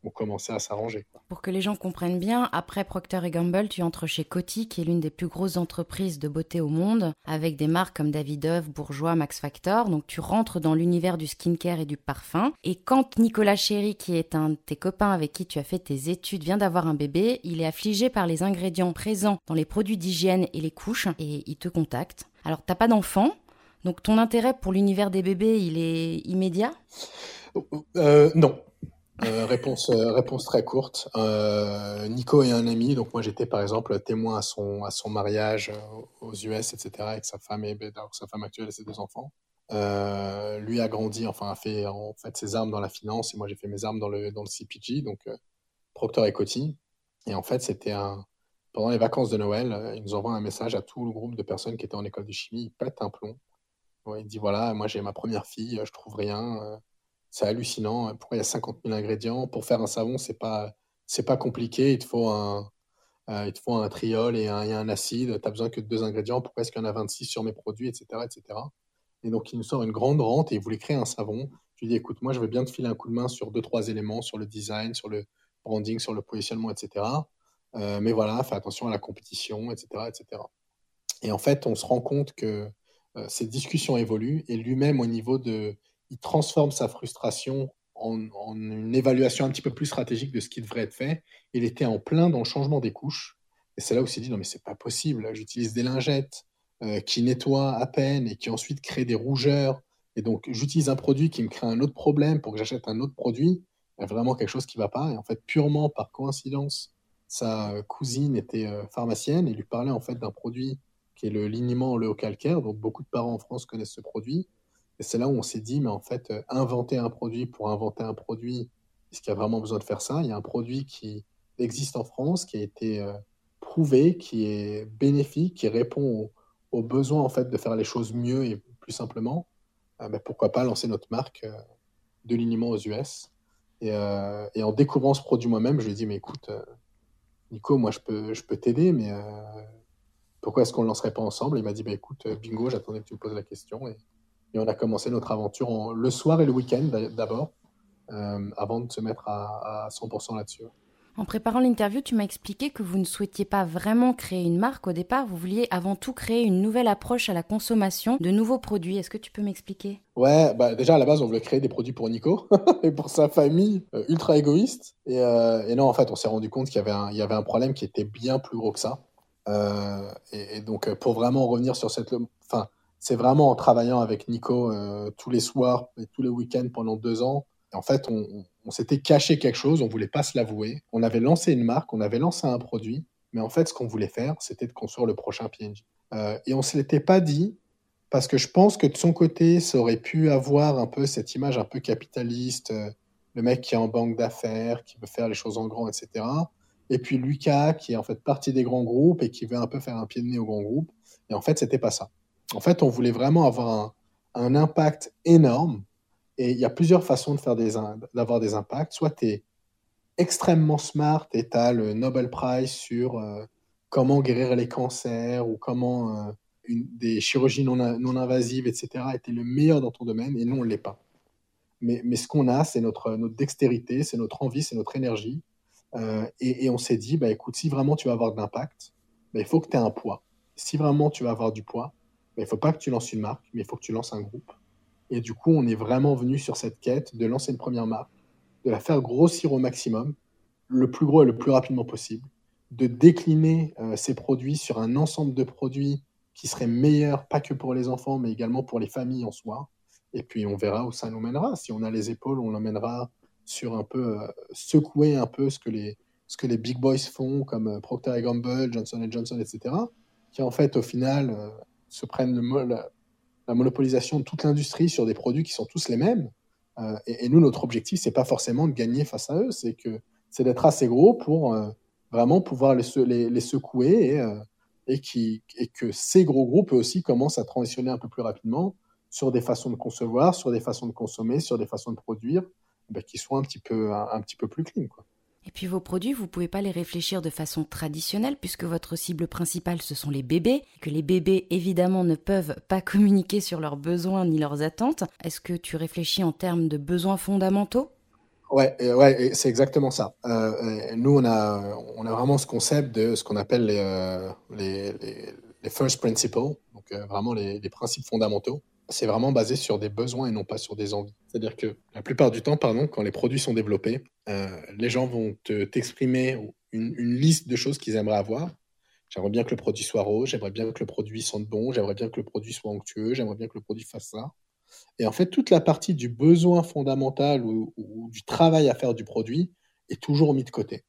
ont commencé à s'arranger. Pour que les gens comprennent bien, après Procter Gamble, tu entres chez Coty, qui est l'une des plus grosses entreprises de beauté au monde, avec des marques comme Davidoff, Bourjois, Max Factor. Donc tu rentres dans l'univers du skincare et du parfum. Et quand Nicolas Chéry, qui est un de tes copains avec qui tu as fait tes études, vient d'avoir un bébé, il est affligé par les ingrédients présents dans les produits d'hygiène et les couches, et il te contacte. Alors t'as pas d'enfant, donc ton intérêt pour l'univers des bébés, il est immédiat? Euh, Non, euh, réponse, euh, réponse très courte. Euh, Nico est un ami, donc moi j'étais par exemple témoin à son, mariage aux US, etc., avec sa femme et sa femme actuelle et ses deux enfants. lui a grandi, enfin a fait ses armes dans la finance et moi j'ai fait mes armes dans le, dans le CPG, donc Procter et Coty. Et en fait c'était un pendant les vacances de Noël, il nous envoie un message à tout le groupe de personnes qui étaient en école de chimie. Il pète un plomb. il dit voilà, moi j'ai ma première fille, je trouve rien c'est hallucinant. Pourquoi il y a 50 000 ingrédients? Pour faire un savon, c'est pas, c'est pas compliqué. Il te faut un, euh, il te faut un triol et un, un acide. Tu n'as besoin que de deux ingrédients. Pourquoi est-ce qu'il y en a 26 sur mes produits, etc., etc. Et donc, il nous sort une grande rente et il voulait créer un savon. Je lui dis, écoute, moi, je veux bien te filer un coup de main sur deux, trois éléments, sur le design, sur le branding, sur le positionnement, etc. Euh, mais voilà, fais attention à la compétition, etc., etc. Et en fait, on se rend compte que euh, ces discussions évoluent et lui-même, au niveau de il transforme sa frustration en, une évaluation un petit peu plus stratégique de ce qui devrait être fait. Il était en plein dans le changement des couches. Et c'est là où il s'est dit, non mais c'est pas possible, j'utilise des lingettes euh, qui nettoient à peine et qui ensuite créent des rougeurs. Et donc j'utilise un produit qui me crée un autre problème pour que j'achète un autre produit. Il y a vraiment quelque chose qui ne va pas. Et en fait, purement par coïncidence, sa cousine était euh, pharmacienne et lui parlait en fait d'un produit qui est le liniment le calcaire. Donc beaucoup de parents en France connaissent ce produit. Et c'est là où on s'est dit, mais en fait, euh, inventer un produit pour inventer un produit, est-ce qu'il y a vraiment besoin de faire ça? Il y a un produit qui existe en France, qui a été euh, prouvé, qui est bénéfique, qui répond aux, besoins en fait de faire les choses mieux et plus simplement. Euh, pourquoi pas lancer notre marque de liniment aux US et, en découvrant ce produit moi-même, je lui ai dit, mais écoute, Nico, moi je peux, je peux t'aider, mais pourquoi est-ce qu'on ne lancerait pas ensemble? Il m'a dit, bah, écoute, bingo, j'attendais que tu me poses la question. Et on a commencé notre aventure le soir et le week-end d'abord, euh, avant de se mettre à, 100% là-dessus. En préparant l'interview, tu m'as expliqué que vous ne souhaitiez pas vraiment créer une marque au départ, vous vouliez avant tout créer une nouvelle approche à la consommation de nouveaux produits. Est-ce que tu peux m'expliquer? Ouais, bah déjà à la base, on voulait créer des produits pour Nico [laughs] et pour sa famille, euh, ultra égoïste. Euh, et, non, en fait, on s'est rendu compte qu'il y, y, avait un problème qui était bien plus gros que ça. et, et, donc, pour vraiment revenir sur cette... Enfin, c'est vraiment en travaillant avec Nico euh, tous les soirs et tous les week-ends pendant deux ans. en fait, on, s'était caché quelque chose, on voulait pas se l'avouer. On avait lancé une marque, on avait lancé un produit, mais en fait, ce qu'on voulait faire, c'était de construire le prochain PNG. Euh, et on se l'était pas dit parce que je pense que de son côté, ça aurait pu avoir un peu cette image un peu capitaliste, euh, le mec qui est en banque d'affaires, qui veut faire les choses en grand, etc. et puis Lucas qui est en fait partie des grands groupes et qui veut un peu faire un pied de nez aux grands groupes. Et en fait, c'était pas ça. En fait, on voulait vraiment avoir un, impact énorme. Et il y a plusieurs façons de faire des, d'avoir des impacts. Soit tu es extrêmement smart et tu as le Nobel Prize sur euh, comment guérir les cancers ou comment euh, des chirurgies non, non invasives, etc. Et tu le meilleur dans ton domaine et nous, on ne l'est pas. Mais, ce qu'on a, c'est notre, notre dextérité, c'est notre envie, c'est notre énergie. Euh, et, on s'est dit, bah, écoute, si vraiment tu vas avoir de l'impact, bah, il faut que tu aies un poids. Si vraiment tu vas avoir du poids, il ne faut pas que tu lances une marque, mais il faut que tu lances un groupe. Et du coup, on est vraiment venu sur cette quête de lancer une première marque, de la faire grossir au maximum, le plus gros et le plus rapidement possible, de décliner euh, ces produits sur un ensemble de produits qui seraient meilleurs, pas que pour les enfants, mais également pour les familles en soi. Et puis on verra où ça nous mènera. Si on a les épaules, on l'emmènera sur un peu euh, secouer un peu ce que les ce que les big boys font, comme euh, Procter Gamble, Johnson Johnson, etc., qui en fait au final se prennent la, la monopolisation de toute l'industrie sur des produits qui sont tous les mêmes. Euh, et, nous, notre objectif, c'est pas forcément de gagner face à eux, c'est que c'est d'être assez gros pour euh, vraiment pouvoir les, les, secouer et, euh, et, qui, et que ces gros groupes aussi commencent à transitionner un peu plus rapidement sur des façons de concevoir, sur des façons de consommer, sur des façons de produire, ben, qui soient un petit peu, un petit peu plus clean. Quoi. Et puis vos produits, vous ne pouvez pas les réfléchir de façon traditionnelle puisque votre cible principale, ce sont les bébés, que les bébés, évidemment, ne peuvent pas communiquer sur leurs besoins ni leurs attentes. Est-ce que tu réfléchis en termes de besoins fondamentaux? Ouais, ouais c'est exactement ça. Euh, nous, on a, on a vraiment ce concept de ce qu'on appelle les, euh, les, first principles, donc euh, vraiment les, les principes fondamentaux c'est vraiment basé sur des besoins et non pas sur des envies. C'est-à-dire que la plupart du temps, pardon, quand les produits sont développés, euh, les gens vont te, t'exprimer une, liste de choses qu'ils aimeraient avoir. J'aimerais bien que le produit soit rose, j'aimerais bien que le produit sente bon, j'aimerais bien que le produit soit onctueux, j'aimerais bien que le produit fasse ça. Et en fait, toute la partie du besoin fondamental ou, du travail à faire du produit est toujours mis de côté.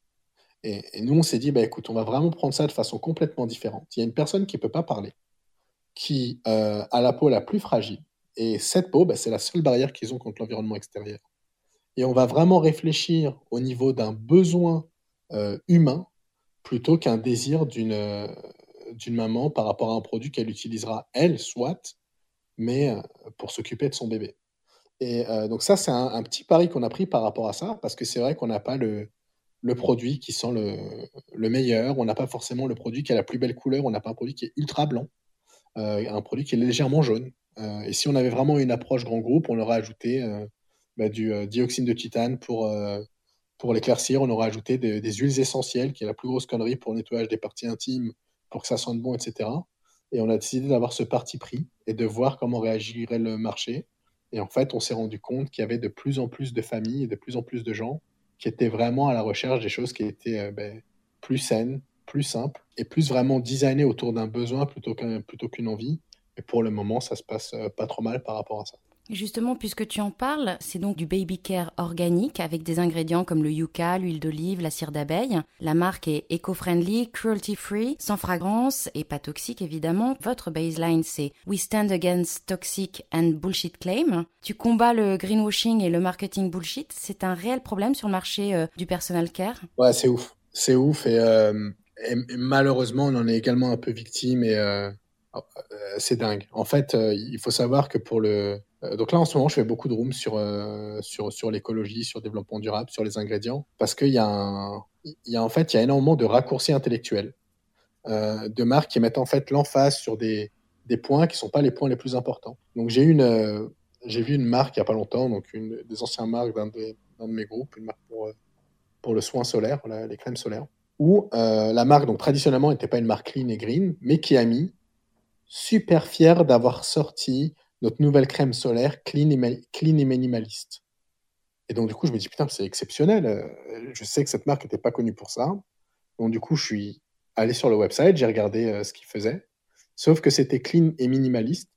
Et, et nous, on s'est dit, bah, écoute, on va vraiment prendre ça de façon complètement différente. Il y a une personne qui ne peut pas parler qui euh, a la peau la plus fragile. Et cette peau, bah, c'est la seule barrière qu'ils ont contre l'environnement extérieur. Et on va vraiment réfléchir au niveau d'un besoin euh, humain plutôt qu'un désir d'une euh, d'une maman par rapport à un produit qu'elle utilisera, elle, soit, mais pour s'occuper de son bébé. Et donc ça, c'est un, un, petit pari qu'on a pris par rapport à ça, parce que c'est vrai qu'on n'a pas le, le produit qui sent le, le meilleur, on n'a pas forcément le produit qui a la plus belle couleur, on n'a pas un produit qui est ultra blanc. Euh, un produit qui est légèrement jaune. Euh, et si on avait vraiment une approche grand groupe, on aurait ajouté euh, bah, du dioxyde de titane pour, pour l'éclaircir. On aurait ajouté des, huiles essentielles, qui est la plus grosse connerie pour le nettoyage des parties intimes, pour que ça sente bon, etc. Et on a décidé d'avoir ce parti pris et de voir comment réagirait le marché. Et en fait, on s'est rendu compte qu'il y avait de plus en plus de familles et de plus en plus de gens qui étaient vraiment à la recherche des choses qui étaient ben, plus saines, plus simple et plus vraiment designé autour d'un besoin plutôt qu'une plutôt qu'une envie. Et pour le moment, ça se passe euh, pas trop mal par rapport à ça. Justement, puisque tu en parles, c'est donc du baby care organique avec des ingrédients comme le yucca, l'huile d'olive, la cire d'abeille. La marque est eco-friendly, cruelty-free, sans fragrance et pas toxique évidemment. Votre baseline c'est We stand against toxic and bullshit claim. Tu combats le greenwashing et le marketing bullshit. C'est un réel problème sur le marché euh, du personal care. Ouais, c'est ouf. C'est ouf et euh, et, malheureusement, on en est également un peu victime et euh, euh, c'est dingue. En fait, euh, il faut savoir que pour le. Donc là, en ce moment, je fais beaucoup de rooms sur, sur, sur l'écologie, sur le développement durable, sur les ingrédients, parce qu'il y, a y a en fait y a énormément de raccourcis intellectuels, de marques qui mettent en fait l'emphase sur des, des points qui ne sont pas les points les plus importants. Donc j'ai une. vu une marque il n'y a pas longtemps, donc une des anciennes marques d'un de, de, mes groupes, une marque pour, pour le soin solaire, la, les crèmes solaires où euh, la marque, donc traditionnellement, n'était pas une marque clean et green, mais mis super fier d'avoir sorti notre nouvelle crème solaire clean et, minimaliste. Et donc, du coup, je me dis, putain, c'est exceptionnel. Euh, je sais que cette marque n'était pas connue pour ça. Donc, du coup, je suis allé sur le website, j'ai regardé euh, ce qu'ils faisaient. Sauf que c'était clean et minimaliste.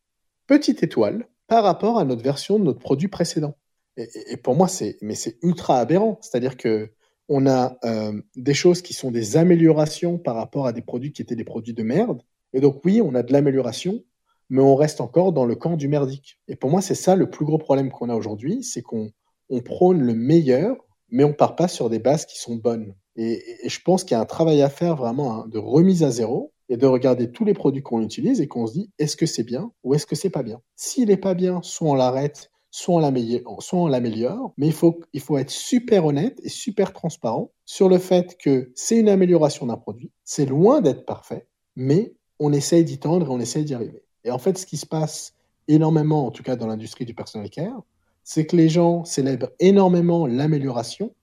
Petite étoile par rapport à notre version de notre produit précédent. Et, et, et pour moi, c'est, mais c'est ultra aberrant. C'est-à-dire que on a euh, des choses qui sont des améliorations par rapport à des produits qui étaient des produits de merde. Et donc oui, on a de l'amélioration, mais on reste encore dans le camp du merdique. Et pour moi, c'est ça le plus gros problème qu'on a aujourd'hui, c'est qu'on on prône le meilleur, mais on part pas sur des bases qui sont bonnes. Et, je pense qu'il y a un travail à faire vraiment hein, de remise à zéro et de regarder tous les produits qu'on utilise et qu'on se dit est-ce que c'est bien ou est-ce que c'est pas bien? S'il n'est pas bien, soit on l'arrête, soit on l'améliore, mais il faut, il faut être super honnête et super transparent sur le fait que c'est une amélioration d'un produit, c'est loin d'être parfait, mais on essaye d'y tendre et on essaye d'y arriver. Et en fait, ce qui se passe énormément, en tout cas dans l'industrie du personal care, c'est que les gens célèbrent énormément l'amélioration,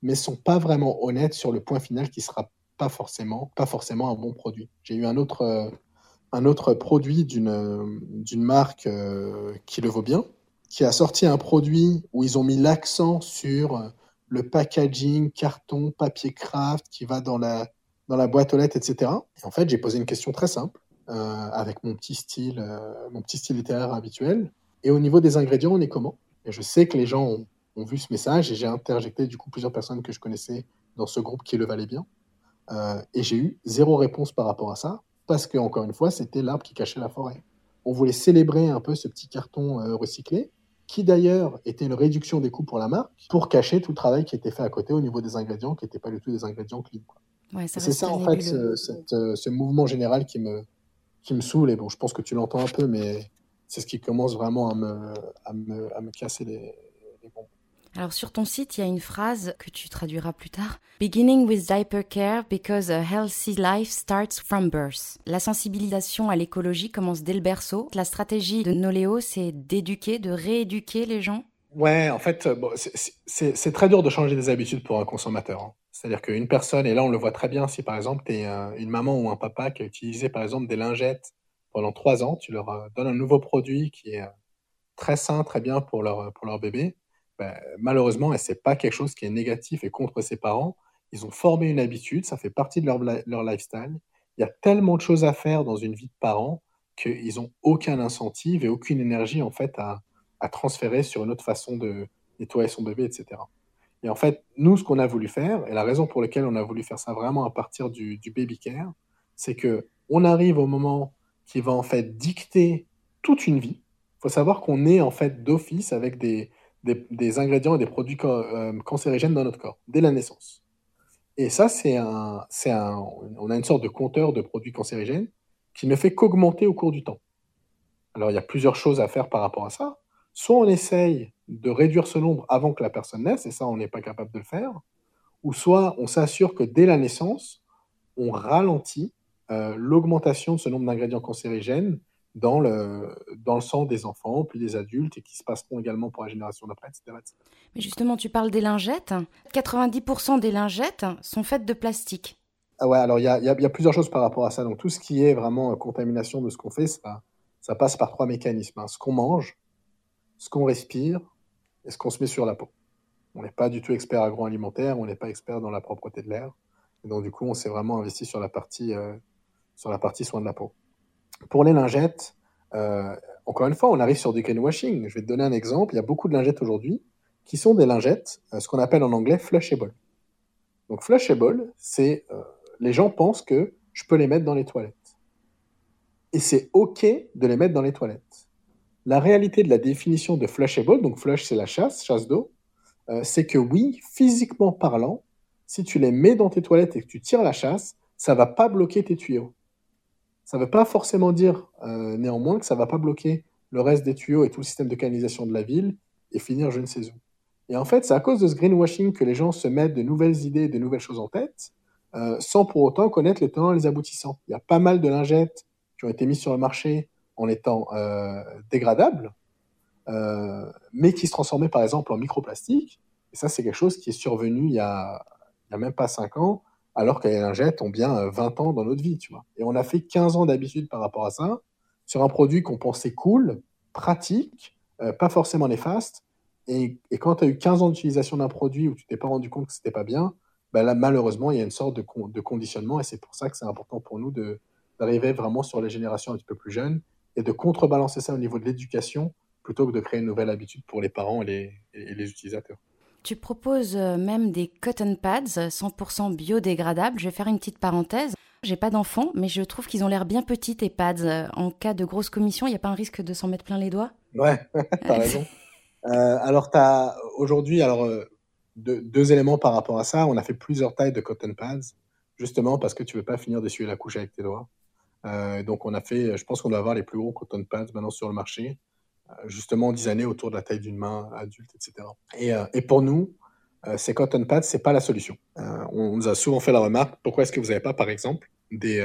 mais sont pas vraiment honnêtes sur le point final qui sera pas forcément, pas forcément un bon produit. J'ai eu un autre, un autre produit d'une, d'une marque euh, qui le vaut bien, qui a sorti un produit où ils ont mis l'accent sur le packaging, carton, papier craft qui va dans la, dans la boîte aux lettres, etc. Et en fait, j'ai posé une question très simple euh, avec mon petit style, mon petit style littéraire habituel. Et au niveau des ingrédients, on est comment? Et je sais que les gens ont, vu ce message et j'ai interjecté du coup plusieurs personnes que je connaissais dans ce groupe qui le valait bien. Euh, et j'ai eu zéro réponse par rapport à ça parce que encore une fois, c'était l'arbre qui cachait la forêt. On voulait célébrer un peu ce petit carton euh, recyclé qui d'ailleurs était une réduction des coûts pour la marque, pour cacher tout le travail qui était fait à côté au niveau des ingrédients, qui n'étaient pas du tout des ingrédients clean. c'est ça en fait ce, ce, mouvement général qui me, qui me saoule, et bon, je pense que tu l'entends un peu, mais c'est ce qui commence vraiment à me, à me, à me casser les, les bombes. Alors sur ton site, il y a une phrase que tu traduiras plus tard. Beginning with diaper care because a healthy life starts from birth. La sensibilisation à l'écologie commence dès le berceau. La stratégie de Noléo, c'est d'éduquer, de rééduquer les gens Ouais, en fait, bon, c'est très dur de changer des habitudes pour un consommateur. Hein. C'est-à-dire qu'une personne, et là on le voit très bien, si par exemple tu es une maman ou un papa qui a utilisé par exemple des lingettes pendant trois ans, tu leur euh, donnes un nouveau produit qui est euh, très sain, très bien pour leur, pour leur bébé ben, malheureusement, et c'est pas quelque chose qui est négatif et contre ses parents. Ils ont formé une habitude, ça fait partie de leur, leur lifestyle. Il y a tellement de choses à faire dans une vie de parent qu'ils n'ont aucun incentive et aucune énergie en fait à, à, transférer sur une autre façon de nettoyer son bébé, etc. Et en fait, nous, ce qu'on a voulu faire, et la raison pour laquelle on a voulu faire ça vraiment à partir du, du baby care, c'est que on arrive au moment qui va en fait dicter toute une vie. Il faut savoir qu'on est en fait d'office avec des, des, ingrédients et des produits euh, cancérigènes dans notre corps, dès la naissance. Et ça, c'est un, un, on a une sorte de compteur de produits cancérigènes qui ne fait qu'augmenter au cours du temps. Alors, il y a plusieurs choses à faire par rapport à ça. Soit on essaye de réduire ce nombre avant que la personne naisse, et ça, on n'est pas capable de le faire, ou soit on s'assure que dès la naissance, on ralentit euh, l'augmentation de ce nombre d'ingrédients cancérigènes dans le, dans le sang des enfants, puis des adultes, et qui se passeront également pour la génération d'après, etc., Mais justement, tu parles des lingettes. 90% des lingettes sont faites de plastique. Ah ouais, alors il y a, y a, plusieurs choses par rapport à ça. Donc tout ce qui est vraiment euh, contamination de ce qu'on fait, ça, ça passe par trois mécanismes. Hein. Ce qu'on mange, ce qu'on respire et ce qu'on se met sur la peau. On n'est pas du tout expert agroalimentaire, on n'est pas expert dans la propreté de l'air. Et donc du coup, on s'est vraiment investi sur la partie, euh, sur la partie soin de la peau. Pour les lingettes, euh, encore une fois, on arrive sur du greenwashing. Je vais te donner un exemple. Il y a beaucoup de lingettes aujourd'hui qui sont des lingettes, euh, ce qu'on appelle en anglais flushable. Donc flushable, c'est euh, les gens pensent que je peux les mettre dans les toilettes. Et c'est OK de les mettre dans les toilettes. La réalité de la définition de flushable, donc flush c'est la chasse, chasse d'eau, c'est que oui, physiquement parlant, si tu les mets dans tes toilettes et que tu tires la chasse, ça va pas bloquer tes tuyaux. Ça ne veut pas forcément dire euh, néanmoins que ça ne va pas bloquer le reste des tuyaux et tout le système de canalisation de la ville et finir je ne sais où. Et en fait, c'est à cause de ce greenwashing que les gens se mettent de nouvelles idées, de nouvelles choses en tête, euh, sans pour autant connaître les tenants et les aboutissants. Il y a pas mal de lingettes qui ont été mises sur le marché en étant euh, dégradables, mais qui se transformaient par exemple en microplastique. Et ça, c'est quelque chose qui est survenu il y a, a même pas cinq ans, alors que les lingettes ont bien 20 euh, ans dans notre vie, tu vois. Et on a fait 15 ans d'habitude par rapport à ça, sur un produit qu'on pensait cool, pratique, euh, pas forcément néfaste. Et, quand tu as eu 15 ans d'utilisation d'un produit où tu t'es pas rendu compte que c'était pas bien, bah là, malheureusement, il y a une sorte de, de conditionnement et c'est pour ça que c'est important pour nous d'arriver vraiment sur les générations un petit peu plus jeunes et de contrebalancer ça au niveau de l'éducation plutôt que de créer une nouvelle habitude pour les parents et les utilisateurs. Tu proposes euh, même des cotton pads 100% biodégradables. Je vais faire une petite parenthèse. J'ai pas d'enfants, mais je trouve qu'ils ont l'air bien petits tes pads. Euh, en cas de grosse commission, il n'y a pas un risque de s'en mettre plein les doigts? Ouais, [laughs] t'as raison. [laughs] Euh, alors, as aujourd'hui, alors deux, éléments par rapport à ça. On a fait plusieurs tailles de cotton pads, justement parce que tu veux pas finir d'essuyer la couche avec tes doigts. Euh, donc, on a fait, je pense qu'on doit avoir les plus gros cotton pads maintenant sur le marché, euh, justement designé autour de la taille d'une main adulte, etc. Et, euh, et pour nous, ces cotton pads, c'est pas la solution. on nous a souvent fait la remarque pourquoi est-ce que vous n'avez pas, par exemple, des,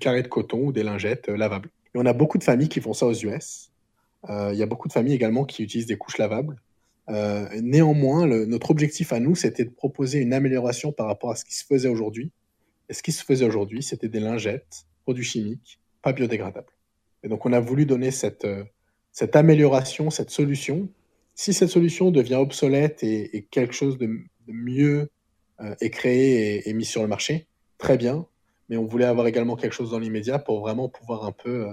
carrés de coton ou des lingettes lavables? Et on a beaucoup de familles qui font ça aux US. Il y a beaucoup de familles également qui utilisent des couches lavables. néanmoins, notre objectif à nous, c'était de proposer une amélioration par rapport à ce qui se faisait aujourd'hui. Et ce qui se faisait aujourd'hui, c'était des lingettes produits chimiques, pas biodégradables. Et donc on a voulu donner cette, euh, cette amélioration, cette solution. Si cette solution devient obsolète et, quelque chose de, mieux euh, est créé et, mis sur le marché, très bien. Mais on voulait avoir également quelque chose dans l'immédiat pour vraiment pouvoir un peu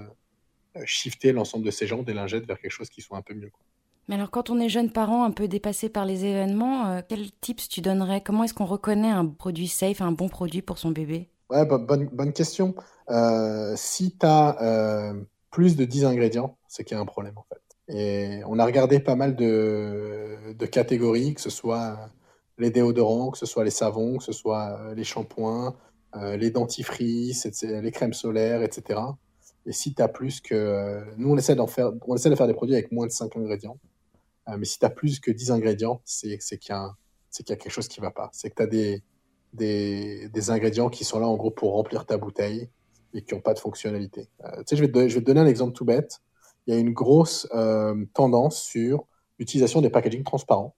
euh, shifter l'ensemble de ces gens des lingettes vers quelque chose qui soit un peu mieux. Mais alors, quand on est jeune parent, un peu dépassé par les événements, quels tips tu donnerais? Comment est-ce qu'on reconnaît un produit safe, un bon produit pour son bébé? Ouais, bonne, bonne question. Euh, si tu as euh, plus de 10 ingrédients, c'est qu'il y a un problème en fait. Et on a regardé pas mal de, de, catégories, que ce soit les déodorants, que ce soit les savons, que ce soit euh, les shampoings, les dentifrices, les crèmes solaires, etc. Et si tu as plus que... nous, on essaie, faire, on essaie de faire des produits avec moins de 5 ingrédients. mais si tu as plus que 10 ingrédients, c'est qu'il y, a quelque chose qui ne va pas. C'est que tu as des, des, des, ingrédients qui sont là en gros pour remplir ta bouteille et qui n'ont pas de fonctionnalité. Euh, tu sais, je, je vais te donner un exemple tout bête. Il y a une grosse euh, tendance sur l'utilisation des packaging transparents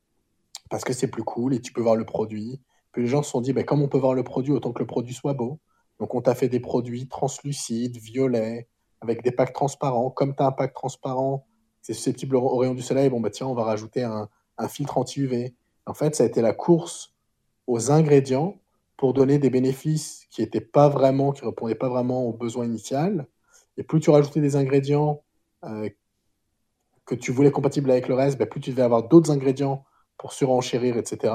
parce que c'est plus cool et tu peux voir le produit. Puis les gens se sont dit, ben, comme on peut voir le produit, autant que le produit soit beau. Donc on t'a fait des produits translucides, violets, avec des packs transparents. Comme tu as un pack transparent, c'est susceptible au rayon du soleil, bon, bah, tiens, on va rajouter un, filtre anti-UV. En fait, ça a été la course aux ingrédients pour donner des bénéfices qui étaient pas vraiment, qui répondaient pas vraiment aux besoins initial. Et plus tu rajoutais des ingrédients euh, que tu voulais compatibles avec le reste, ben, plus tu devais avoir d'autres ingrédients pour surenchérir, etc.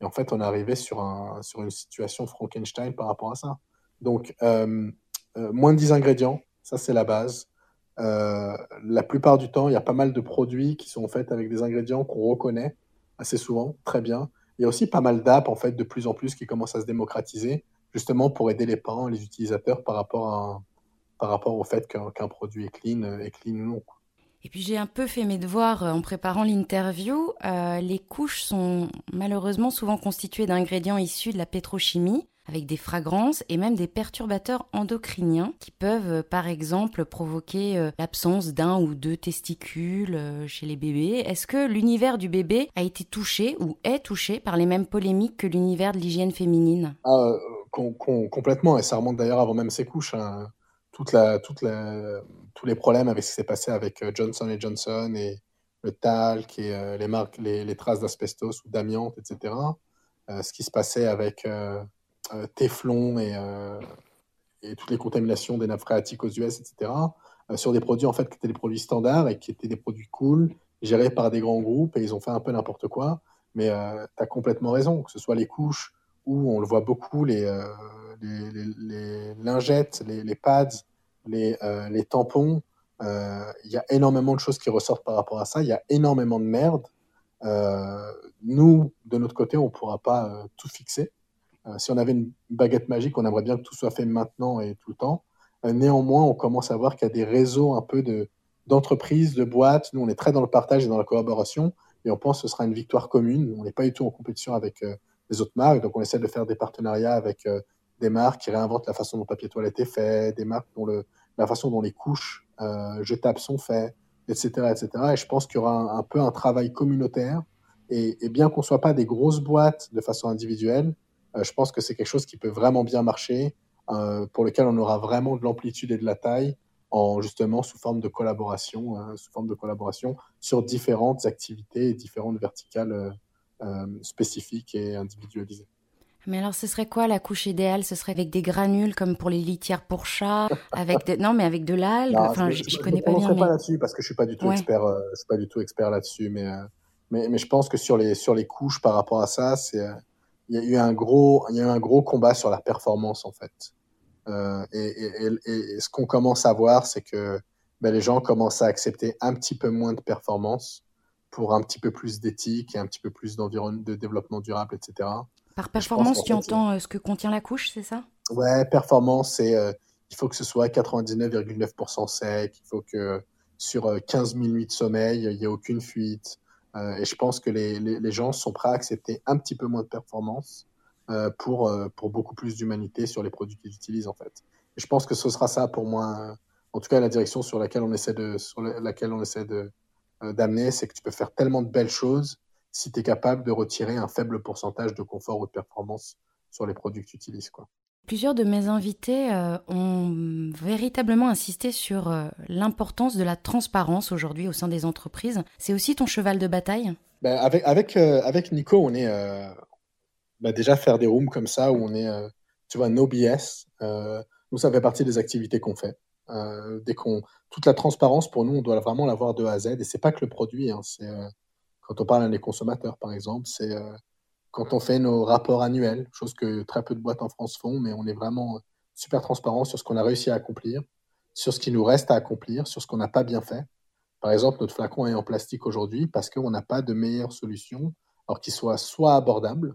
Et en fait, on est arrivé sur, un, sur une situation Frankenstein par rapport à ça. Donc, euh, euh, moins de 10 ingrédients, ça c'est la base. la plupart du temps, il y a pas mal de produits qui sont faits avec des ingrédients qu'on reconnaît assez souvent, très bien. Il y a aussi pas mal d'apps, en fait, de plus en plus qui commencent à se démocratiser, justement pour aider les parents les utilisateurs par rapport, à, par rapport au fait qu'un produit est clean, est clean ou non. Et puis j'ai un peu fait mes devoirs euh, en préparant l'interview. Euh, les couches sont malheureusement souvent constituées d'ingrédients issus de la pétrochimie avec des fragrances et même des perturbateurs endocriniens qui peuvent euh, par exemple provoquer euh, l'absence d'un ou deux testicules euh, chez les bébés. Est-ce que l'univers du bébé a été touché ou est touché par les mêmes polémiques que l'univers de l'hygiène féminine? Ah, Complètement, et ça remonte d'ailleurs avant même ces couches. Hein. Toute tous les problèmes avec ce qui s'est passé avec Johnson Johnson et le talc et les, marques, les, traces d'asbestos ou d'amiante, etc. ce qui se passait avec euh, Teflon euh, et, toutes les contaminations des nappes phréatiques aux US, etc., euh, sur des produits en fait qui étaient des produits standards et qui étaient des produits cool, gérés par des grands groupes, et ils ont fait un peu n'importe quoi. Mais tu as complètement raison, que ce soit les couches, où on le voit beaucoup, les, les, lingettes, les, pads, les, les tampons, il y a énormément de choses qui ressortent par rapport à ça. Il y a énormément de merde. nous, de notre côté, on ne pourra pas tout fixer. Euh, si on avait une baguette magique, on aimerait bien que tout soit fait maintenant et tout le temps. Euh, néanmoins, on commence à voir qu'il y a des réseaux un peu de, d'entreprises, de boîtes. Nous, on est très dans le partage et dans la collaboration et on pense que ce sera une victoire commune. On n'est pas du tout en compétition avec euh, autres marques, donc on essaie de faire des partenariats avec des marques qui réinventent la façon dont le papier toilette est fait, des marques dont la façon dont les couches jetables sont faites, etc., etc. Et je pense qu'il y aura un, peu un travail communautaire. Et, bien qu'on ne soit pas des grosses boîtes de façon individuelle, euh, je pense que c'est quelque chose qui peut vraiment bien marcher, euh, pour lequel on aura vraiment de l'amplitude et de la taille, en justement sous forme de collaboration, euh, sous forme de collaboration sur différentes activités et différentes verticales spécifiques et individualisées. Mais alors, ce serait quoi la couche idéale? Ce serait avec des granules comme pour les litières pour chats, avec non, mais avec de l'algue? Enfin, je, connais pas bien. Je ne pas là-dessus parce que je suis pas du tout expert. je suis pas du tout expert là-dessus, mais, mais, mais je pense que sur les sur les couches par rapport à ça, c'est il y a eu un gros, il y a eu un gros combat sur la performance en fait. Euh, et, et, et, ce qu'on commence à voir, c'est que ben, les gens commencent à accepter un petit peu moins de performance pour un petit peu plus d'éthique et un petit peu plus de développement durable, etc. Par performance, tu entends ce que contient la couche, c'est ça? Ouais, performance, c'est il faut que ce soit 99,9% sec, il faut que sur 15 000 nuits de sommeil, il n'y ait aucune fuite. et je pense que les, les, les, gens sont prêts à accepter un petit peu moins de performance pour, pour beaucoup plus d'humanité sur les produits qu'ils utilisent, en fait. Et je pense que ce sera ça pour moi, en tout cas la direction sur laquelle on essaie de, sur laquelle on essaie de, d'amener, c'est que tu peux faire tellement de belles choses si tu es capable de retirer un faible pourcentage de confort ou de performance sur les produits que tu utilises. Quoi. Plusieurs de mes invités euh, ont véritablement insisté sur euh, l'importance de la transparence aujourd'hui au sein des entreprises. C'est aussi ton cheval de bataille? Ben, Avec, avec, euh, avec Nico, on est ben, déjà faire des rooms comme ça où on est, tu vois, no BS. nous, ça fait partie des activités qu'on fait. Dès qu'on toute la transparence pour nous, on doit vraiment l'avoir de A à Z. Et c'est pas que le produit. Hein, c'est quand on parle à des consommateurs, par exemple, c'est quand on fait nos rapports annuels, chose que très peu de boîtes en France font, mais on est vraiment super transparent sur ce qu'on a réussi à accomplir, sur ce qui nous reste à accomplir, sur ce qu'on n'a pas bien fait. Par exemple, notre flacon est en plastique aujourd'hui parce qu'on n'a pas de meilleure solution, alors qu'il soit soit abordable,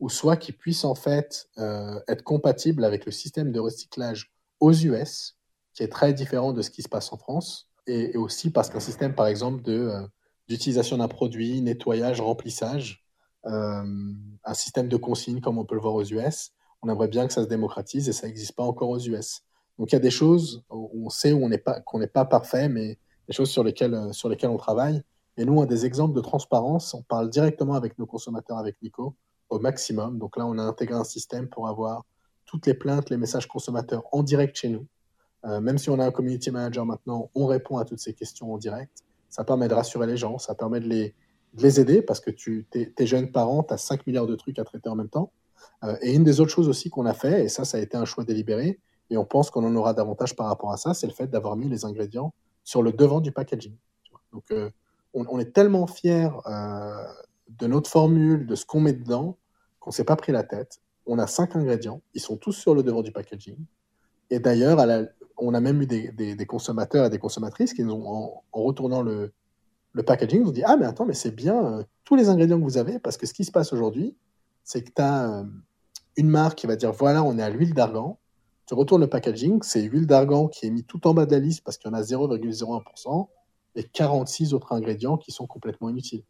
ou soit qu'il puisse en fait euh, être compatible avec le système de recyclage aux US, qui est très différent de ce qui se passe en France, et, aussi parce qu'un système, par exemple, de, euh, d'utilisation d'un produit, nettoyage, remplissage, euh, un système de consigne comme on peut le voir aux US, on aimerait bien que ça se démocratise et ça n'existe pas encore aux US. Donc il y a des choses où on sait où n'est pas, qu'on n'est pas parfait, mais des choses sur lesquelles, sur lesquelles on travaille. Et nous, on a des exemples de transparence. On parle directement avec nos consommateurs, avec Nico, au maximum. Donc là, on a intégré un système pour avoir toutes les plaintes, les messages consommateurs en direct chez nous. Euh, même si on a un community manager maintenant, on répond à toutes ces questions en direct. Ça permet de rassurer les gens, ça permet de les, les aider parce que tu es, jeune parent, tu as 5 milliards de trucs à traiter en même temps. Euh, et une des autres choses aussi qu'on a fait, et ça, ça a été un choix délibéré, et on pense qu'on en aura davantage par rapport à ça, c'est le fait d'avoir mis les ingrédients sur le devant du packaging. Donc, euh, on, est tellement fiers de notre formule, de ce qu'on met dedans, qu'on s'est pas pris la tête. On a cinq ingrédients, ils sont tous sur le devant du packaging. Et d'ailleurs, on a même eu des, consommateurs et des consommatrices qui nous ont, en, retournant le, packaging, nous ont dit Ah, mais attends, mais c'est bien euh, tous les ingrédients que vous avez, parce que ce qui se passe aujourd'hui, c'est que tu as euh, une marque qui va dire Voilà, on est à l'huile d'argan. Tu retournes le packaging, c'est huile d'argan qui est mis tout en bas de la liste parce qu'il y en a 0,01% et 46 autres ingrédients qui sont complètement inutiles.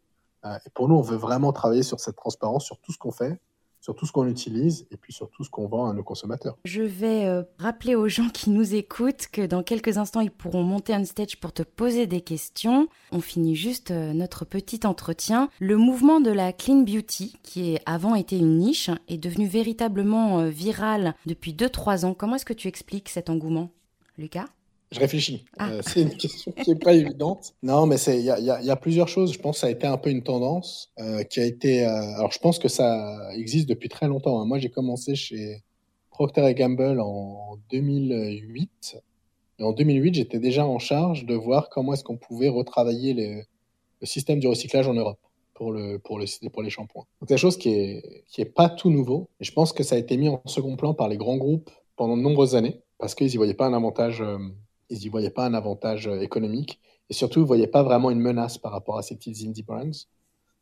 Euh, et pour nous, on veut vraiment travailler sur cette transparence, sur tout ce qu'on fait, sur tout ce qu'on utilise et puis sur tout ce qu'on vend à nos consommateurs. Je vais euh, rappeler aux gens qui nous écoutent que dans quelques instants, ils pourront monter on stage pour te poser des questions. On finit juste euh, notre petit entretien. Le mouvement de la clean beauty, qui avant été une niche, est devenu véritablement viral depuis 2-3 ans. Comment est-ce que tu expliques cet engouement, Lucas? Je réfléchis. Ah. Euh, c'est une question qui n'est pas évidente. Non, mais il y a, y, a, y a, plusieurs choses. Je pense que ça a été un peu une tendance euh, qui a été. Euh, alors, je pense que ça existe depuis très longtemps. Hein. Moi, j'ai commencé chez Procter Gamble en 2008. Et en 2008, j'étais déjà en charge de voir comment est-ce qu'on pouvait retravailler les, le système du recyclage en Europe pour, le, pour, le, pour les shampoings. Donc, c'est quelque chose qui n'est qui est pas tout nouveau. Et je pense que ça a été mis en second plan par les grands groupes pendant de nombreuses années parce qu'ils n'y voyaient pas un avantage ils n'y voyaient pas un avantage euh, économique. Et surtout, ils ne voyaient pas vraiment une menace par rapport à ces petites indie brands.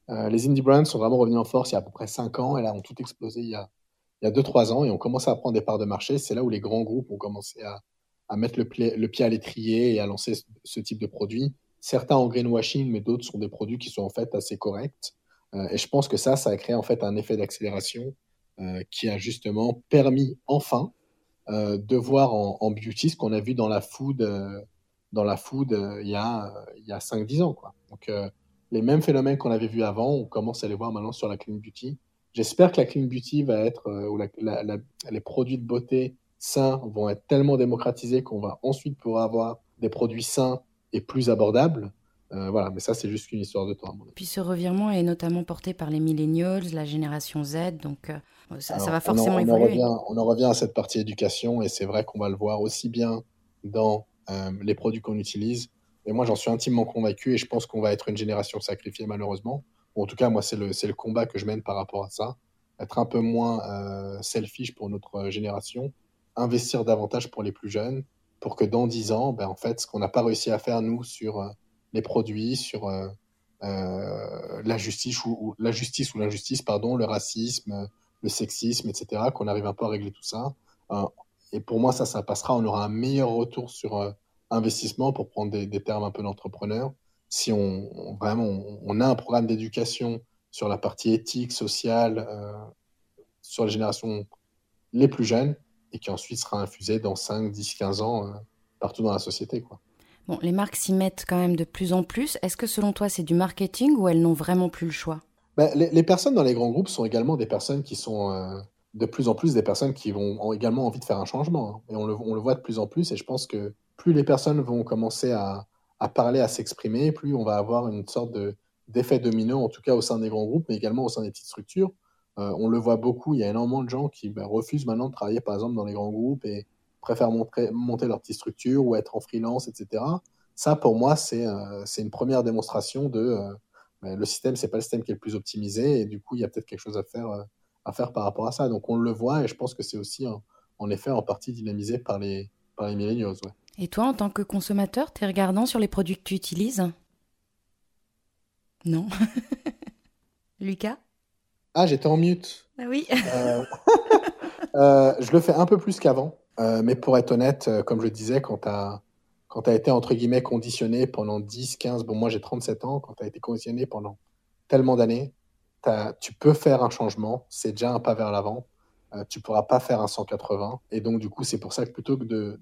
Euh, les indie brands sont vraiment revenus en force il y a à peu près 5 ans et là ont tout explosé il y a, il y a 2-3 ans et ont commencé à prendre des parts de marché. C'est là où les grands groupes ont commencé à, mettre le, pied à l'étrier et à lancer ce, type de produits. Certains en greenwashing, mais d'autres sont des produits qui sont en fait assez corrects. Euh, et je pense que ça, ça a créé en fait un effet d'accélération qui a justement permis enfin de voir en, beauty ce qu'on a vu dans la food, euh, dans la food euh, il y a, il a 5-10 ans. Quoi. Donc, les mêmes phénomènes qu'on avait vus avant, on commence à les voir maintenant sur la clean beauty. J'espère que la clean beauty va être, ou les produits de beauté sains vont être tellement démocratisés qu'on va ensuite pouvoir avoir des produits sains et plus abordables. voilà, mais ça, c'est juste une histoire de temps. Puis ce revirement est notamment porté par les millennials, la génération Z, donc ça, va forcément on évoluer. En revient, on en revient à cette partie éducation et c'est vrai qu'on va le voir aussi bien dans euh, les produits qu'on utilise. Et moi, j'en suis intimement convaincu et je pense qu'on va être une génération sacrifiée malheureusement. en tout cas, moi, c'est le, le combat que je mène par rapport à ça. Être un peu moins euh, selfish pour notre génération, investir davantage pour les plus jeunes, pour que dans 10 ans, ben, en fait, ce qu'on n'a pas réussi à faire, nous, sur euh, les produits, sur la justice ou, la justice ou l'injustice, pardon, le racisme, le sexisme, etc. Qu'on arrive un peu à régler tout ça. et pour moi, ça, ça passera. On aura un meilleur retour sur investissement, pour prendre des, termes un peu d'entrepreneur. Si on, vraiment on, a un programme d'éducation sur la partie éthique, sociale, sur les générations les plus jeunes, et qui ensuite sera infusé dans 5, 10, 15 ans partout dans la société. Quoi. Bon, les marques s'y mettent quand même de plus en plus. Est-ce que selon toi, c'est du marketing ou elles n'ont vraiment plus le choix? Ben, les, personnes dans les grands groupes sont également des personnes qui sont euh, de plus en plus des personnes qui vont, ont également envie de faire un changement. Hein. Et on le, voit de plus en plus. Et je pense que plus les personnes vont commencer à, parler, à s'exprimer, plus on va avoir une sorte de, d'effet domino, en tout cas au sein des grands groupes, mais également au sein des petites structures. Euh, on le voit beaucoup. Il y a énormément de gens qui ben, refusent maintenant de travailler, par exemple, dans les grands groupes et préfèrent monter, leur petite structure ou être en freelance, etc. Ça, pour moi, euh, c'est une première démonstration de le système, c'est pas le système qui est le plus optimisé, et du coup, il y a peut-être quelque chose à faire, euh, à faire par rapport à ça. Donc, on le voit, et je pense que c'est aussi, en effet, en partie dynamisé par les, par les millennials. Et toi, en tant que consommateur, tu es regardant sur les produits que tu utilises? Non [laughs] Lucas? Ah, j'étais en mute. Ah oui. Euh, [laughs] euh, je le fais un peu plus qu'avant, mais pour être honnête, comme je disais, quand tu as quand tu as été entre guillemets conditionné pendant 10, 15, bon moi j'ai 37 ans, quand tu as été conditionné pendant tellement d'années, tu peux faire un changement, c'est déjà un pas vers l'avant, euh, tu pourras pas faire un 180, et donc du coup c'est pour ça que plutôt que de,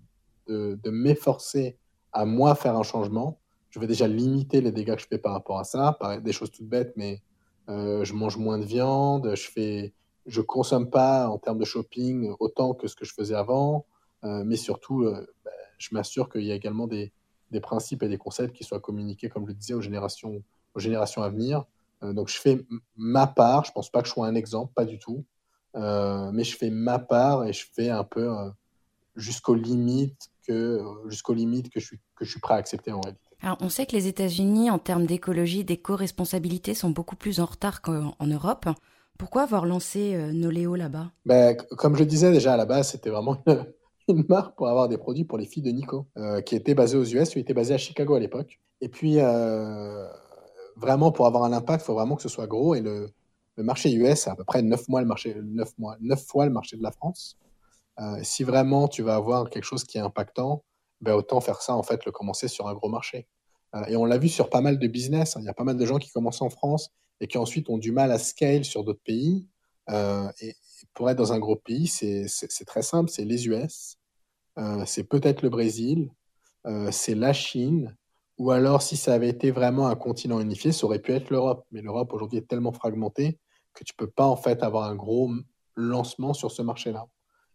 de, m'efforcer à moi faire un changement, je vais déjà limiter les dégâts que je fais par rapport à ça, des choses toutes bêtes, mais euh, je mange moins de viande, je fais, je consomme pas en termes de shopping autant que ce que je faisais avant, euh, mais surtout bah, je m'assure qu'il y a également des, principes et des concepts qui soient communiqués, comme je le disais, aux générations, aux générations à venir. Euh, donc je fais ma part, je ne pense pas que je sois un exemple, pas du tout, euh, mais je fais ma part et je fais un peu euh, jusqu'aux limites que, jusqu'aux limites que je, suis, que je suis prêt à accepter en réalité. Alors, on sait que les États-Unis, en termes d'écologie, d'éco-responsabilité, sont beaucoup plus en retard qu'en Europe. Pourquoi avoir lancé Noléo là-bas? Ben, Comme je disais déjà à la base, c'était vraiment une marque pour avoir des produits pour les filles de Nico, euh, qui était basée aux US, qui était basé à Chicago à l'époque. Et puis, euh, vraiment, pour avoir un impact, il faut vraiment que ce soit gros. Et le, le marché US, c'est à peu près 9 mois le marché, 9 mois, 9 fois le marché de la France. Euh, si vraiment tu vas avoir quelque chose qui est impactant, ben autant faire ça, en fait, le commencer sur un gros marché. et on l'a vu sur pas mal de business. Hein. Il y a pas mal de gens qui commencent en France et qui ensuite ont du mal à scale sur d'autres pays. et, pour être dans un gros pays, c'est très simple, c'est les US, euh, c'est peut-être le Brésil, euh, c'est la Chine, ou alors si ça avait été vraiment un continent unifié, ça aurait pu être l'Europe. Mais l'Europe aujourd'hui est tellement fragmentée que tu peux pas en fait avoir un gros lancement sur ce marché-là.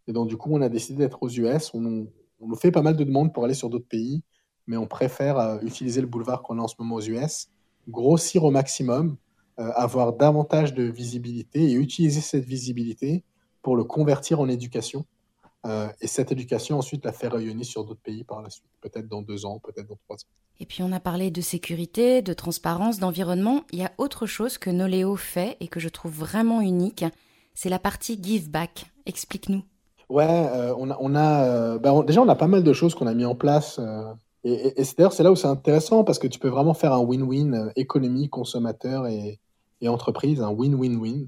Et donc du coup, on a décidé d'être aux US. On, nous fait pas mal de demandes pour aller sur d'autres pays, mais on préfère euh, utiliser le boulevard qu'on a en ce moment aux US, grossir au maximum, avoir davantage de visibilité et utiliser cette visibilité pour le convertir en éducation. Euh, et cette éducation, ensuite, la faire rayonner sur d'autres pays par la suite, peut-être dans deux ans, peut-être dans trois ans. Et puis, on a parlé de sécurité, de transparence, d'environnement. Il y a autre chose que Noléo fait et que je trouve vraiment unique. C'est la partie give back. Explique-nous. Ouais, euh, on a, on a euh, ben, déjà, on a pas mal de choses qu'on a mis en place. Et, c'est d'ailleurs, c'est là où c'est intéressant parce que tu peux vraiment faire un win-win économie, consommateur et, entreprise, un win-win-win.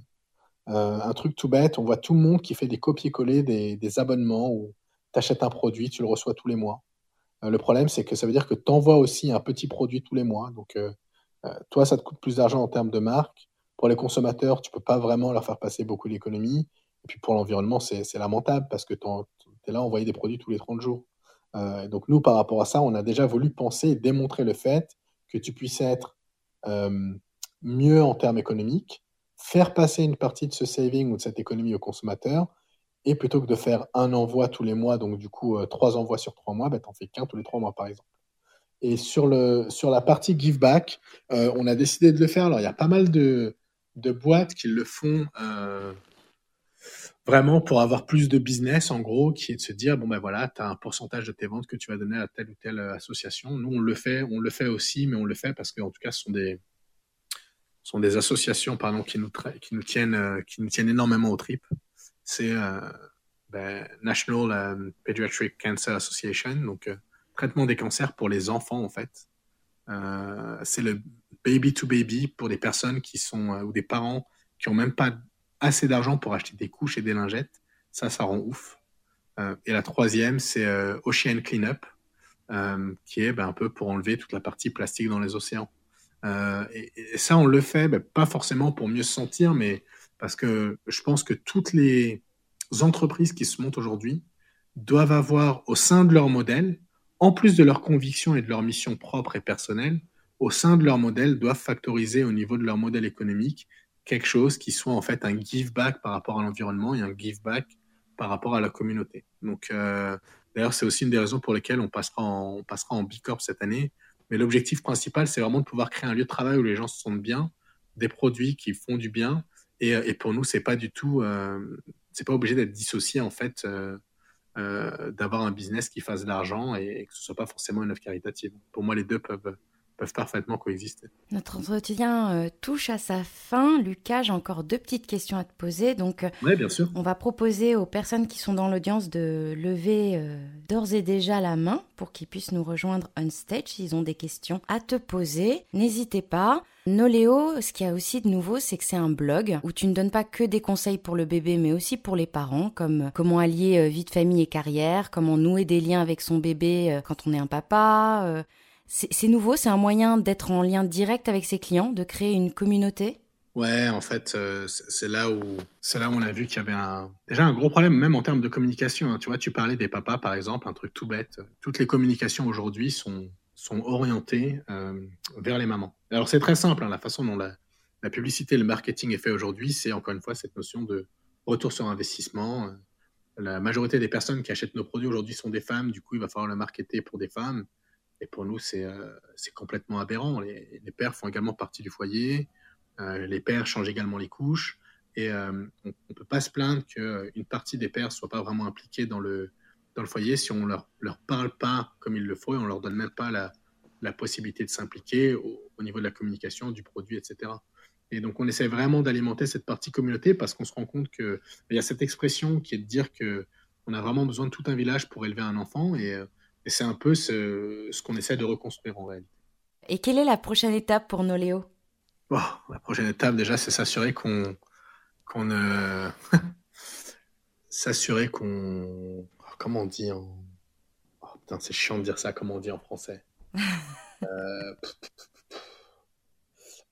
Euh, un truc tout bête, on voit tout le monde qui fait des copier-coller des, abonnements où tu achètes un produit, tu le reçois tous les mois. Euh, le problème, c'est que ça veut dire que tu envoies aussi un petit produit tous les mois. Donc, euh, toi, ça te coûte plus d'argent en termes de marque. Pour les consommateurs, tu peux pas vraiment leur faire passer beaucoup d'économies. Et puis pour l'environnement, c'est lamentable parce que tu es là à envoyer des produits tous les 30 jours. Donc nous, par rapport à ça, on a déjà voulu penser et démontrer le fait que tu puisses être mieux en termes économiques, faire passer une partie de ce saving ou de cette économie au consommateur, et plutôt que de faire un envoi tous les mois, donc du coup euh, trois envois sur trois mois, ben, tu n'en fais qu'un tous les trois mois par exemple. Et sur, le, sur la partie give back, euh, on a décidé de le faire. Alors il y a pas mal de, de boîtes qui le font euh, vraiment pour avoir plus de business en gros, qui est de se dire, bon ben voilà, tu as un pourcentage de tes ventes que tu vas donner à telle ou telle association. Nous on le fait, on le fait aussi, mais on le fait parce qu'en tout cas ce sont des sont des associations pardon, qui, nous qui, nous tiennent, euh, qui nous tiennent énormément au trip. C'est euh, ben, National euh, Pediatric Cancer Association, donc traitement des cancers pour les enfants en fait. c'est le baby to baby pour des personnes qui sont ou des parents qui ont même pas assez d'argent pour acheter des couches et des lingettes. Ça, ça rend ouf. et la troisième, c'est Ocean Cleanup, qui est ben, un peu pour enlever toute la partie plastique dans les océans. Et, et, ça, on le fait ben, pas forcément pour mieux se sentir, mais parce que je pense que toutes les entreprises qui se montent aujourd'hui doivent avoir au sein de leur modèle, en plus de leurs convictions et de leur mission propre et personnelle, au sein de leur modèle, doivent factoriser au niveau de leur modèle économique quelque chose qui soit en fait un give back par rapport à l'environnement et un give back par rapport à la communauté. Donc, euh, d'ailleurs, c'est aussi une des raisons pour lesquelles on passera en, on passera en B Corp cette année. Mais l'objectif principal, c'est vraiment de pouvoir créer un lieu de travail où les gens se sentent bien, des produits qui font du bien. Et, et pour nous, c'est pas du tout, euh, c'est pas obligé d'être dissocié en fait euh, euh, d'avoir un business qui fasse de l'argent et, que ce soit pas forcément une œuvre caritative. Pour moi, les deux peuvent peuvent parfaitement coexister. Notre entretien euh, touche à sa fin. Lucas, j'ai encore deux petites questions à te poser. Donc, ouais, bien sûr. on va proposer aux personnes qui sont dans l'audience de lever d'ores et déjà la main pour qu'ils puissent nous rejoindre on stage s'ils ont des questions à te poser. N'hésitez pas. Noléo, ce qu'il y a aussi de nouveau, c'est que c'est un blog où tu ne donnes pas que des conseils pour le bébé, mais aussi pour les parents, comme comment allier euh, vie de famille et carrière, comment nouer des liens avec son bébé euh, quand on est un papa. Euh. C'est nouveau, c'est un moyen d'être en lien direct avec ses clients, de créer une communauté? Ouais, en fait, c'est là où là où on a vu qu'il y avait déjà un gros problème même en termes de communication. Hein. Tu vois, tu parlais des papas par exemple, un truc tout bête. Toutes les communications aujourd'hui sont sont orientés euh, vers les mamans. Alors c'est très simple, hein, la façon dont la, publicité et le marketing est fait aujourd'hui, c'est encore une fois cette notion de retour sur investissement. Euh, la majorité des personnes qui achètent nos produits aujourd'hui sont des femmes, du coup il va falloir le marketer pour des femmes. Et pour nous, c'est euh, complètement aberrant. Les, pères font également partie du foyer, les pères changent également les couches, et on ne peut pas se plaindre qu'une partie des pères ne soit pas vraiment impliquée dans le, dans le foyer si on leur, leur parle pas comme il le faut et on leur donne même pas la, la possibilité de s'impliquer au, niveau de la communication, du produit, etc. Et donc, on essaie vraiment d'alimenter cette partie communauté parce qu'on se rend compte qu'il y a cette expression qui est de dire que on a vraiment besoin de tout un village pour élever un enfant et, et c'est un peu ce, ce qu'on essaie de reconstruire en réalité. Et quelle est la prochaine étape pour Noléo? Oh, La prochaine étape, déjà, c'est s'assurer qu'on qu'on [laughs] s'assurer qu'on comment on dit en. Oh, putain, c'est chiant de dire ça, comment on dit en français? [laughs] Euh,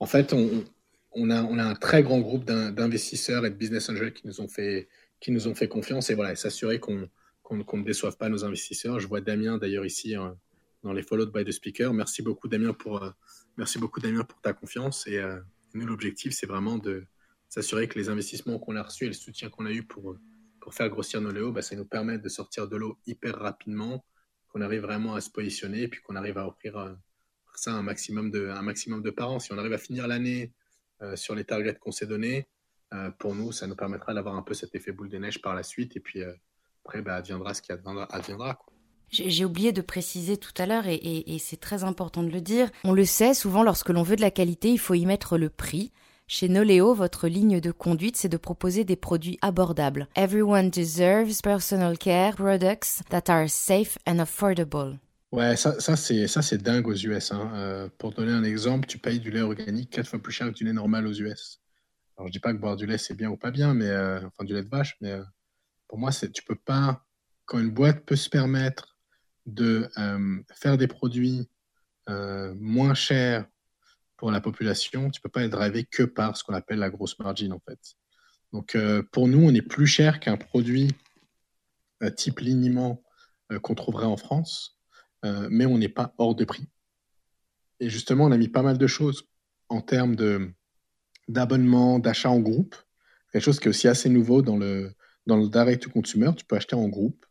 en fait, on, on, a, on a un très grand groupe d'investisseurs et de business angels qui nous ont fait, qui nous ont fait confiance et voilà, s'assurer qu'on ne déçoive pas nos investisseurs. Je vois Damien d'ailleurs ici euh, dans les Followed by the Speaker. Merci beaucoup Damien pour, euh, merci beaucoup, Damien, pour ta confiance. Et nous, l'objectif, c'est vraiment de s'assurer que les investissements qu'on a reçus et le soutien qu'on a eu pour pour faire grossir nos léos, bah, ça nous permet de sortir de l'eau hyper rapidement, qu'on arrive vraiment à se positionner et puis qu'on arrive à offrir euh, ça un maximum de, un maximum de parents. Si on arrive à finir l'année euh, sur les targets qu'on s'est donnés, euh, pour nous, ça nous permettra d'avoir un peu cet effet boule de neige par la suite. Et puis après, bah, adviendra ce qui adviendra. adviendra J'ai oublié de préciser tout à l'heure, et, et c'est très important de le dire. On le sait, souvent lorsque l'on veut de la qualité, il faut y mettre le prix. Chez Noleo, votre ligne de conduite, c'est de proposer des produits abordables. Everyone deserves personal care products that are safe and affordable. Ouais, ça, ça c'est ça c'est dingue aux US. Hein. Euh, pour donner un exemple, tu payes du lait organique quatre fois plus cher que du lait normal aux US. Alors je dis pas que boire du lait c'est bien ou pas bien, mais euh, enfin du lait de vache, mais euh, pour moi tu peux pas quand une boîte peut se permettre de faire des produits moins chers pour la population, tu peux pas être drivé que par ce qu'on appelle la grosse margin en fait. Donc euh, pour nous, on est plus cher qu'un produit euh, type liniment euh, qu'on trouverait en France, mais on n'est pas hors de prix. Et justement, on a mis pas mal de choses en termes d'abonnement, d'achat en groupe, quelque chose qui est aussi assez nouveau dans le dans le direct to consumer. Tu peux acheter en groupe.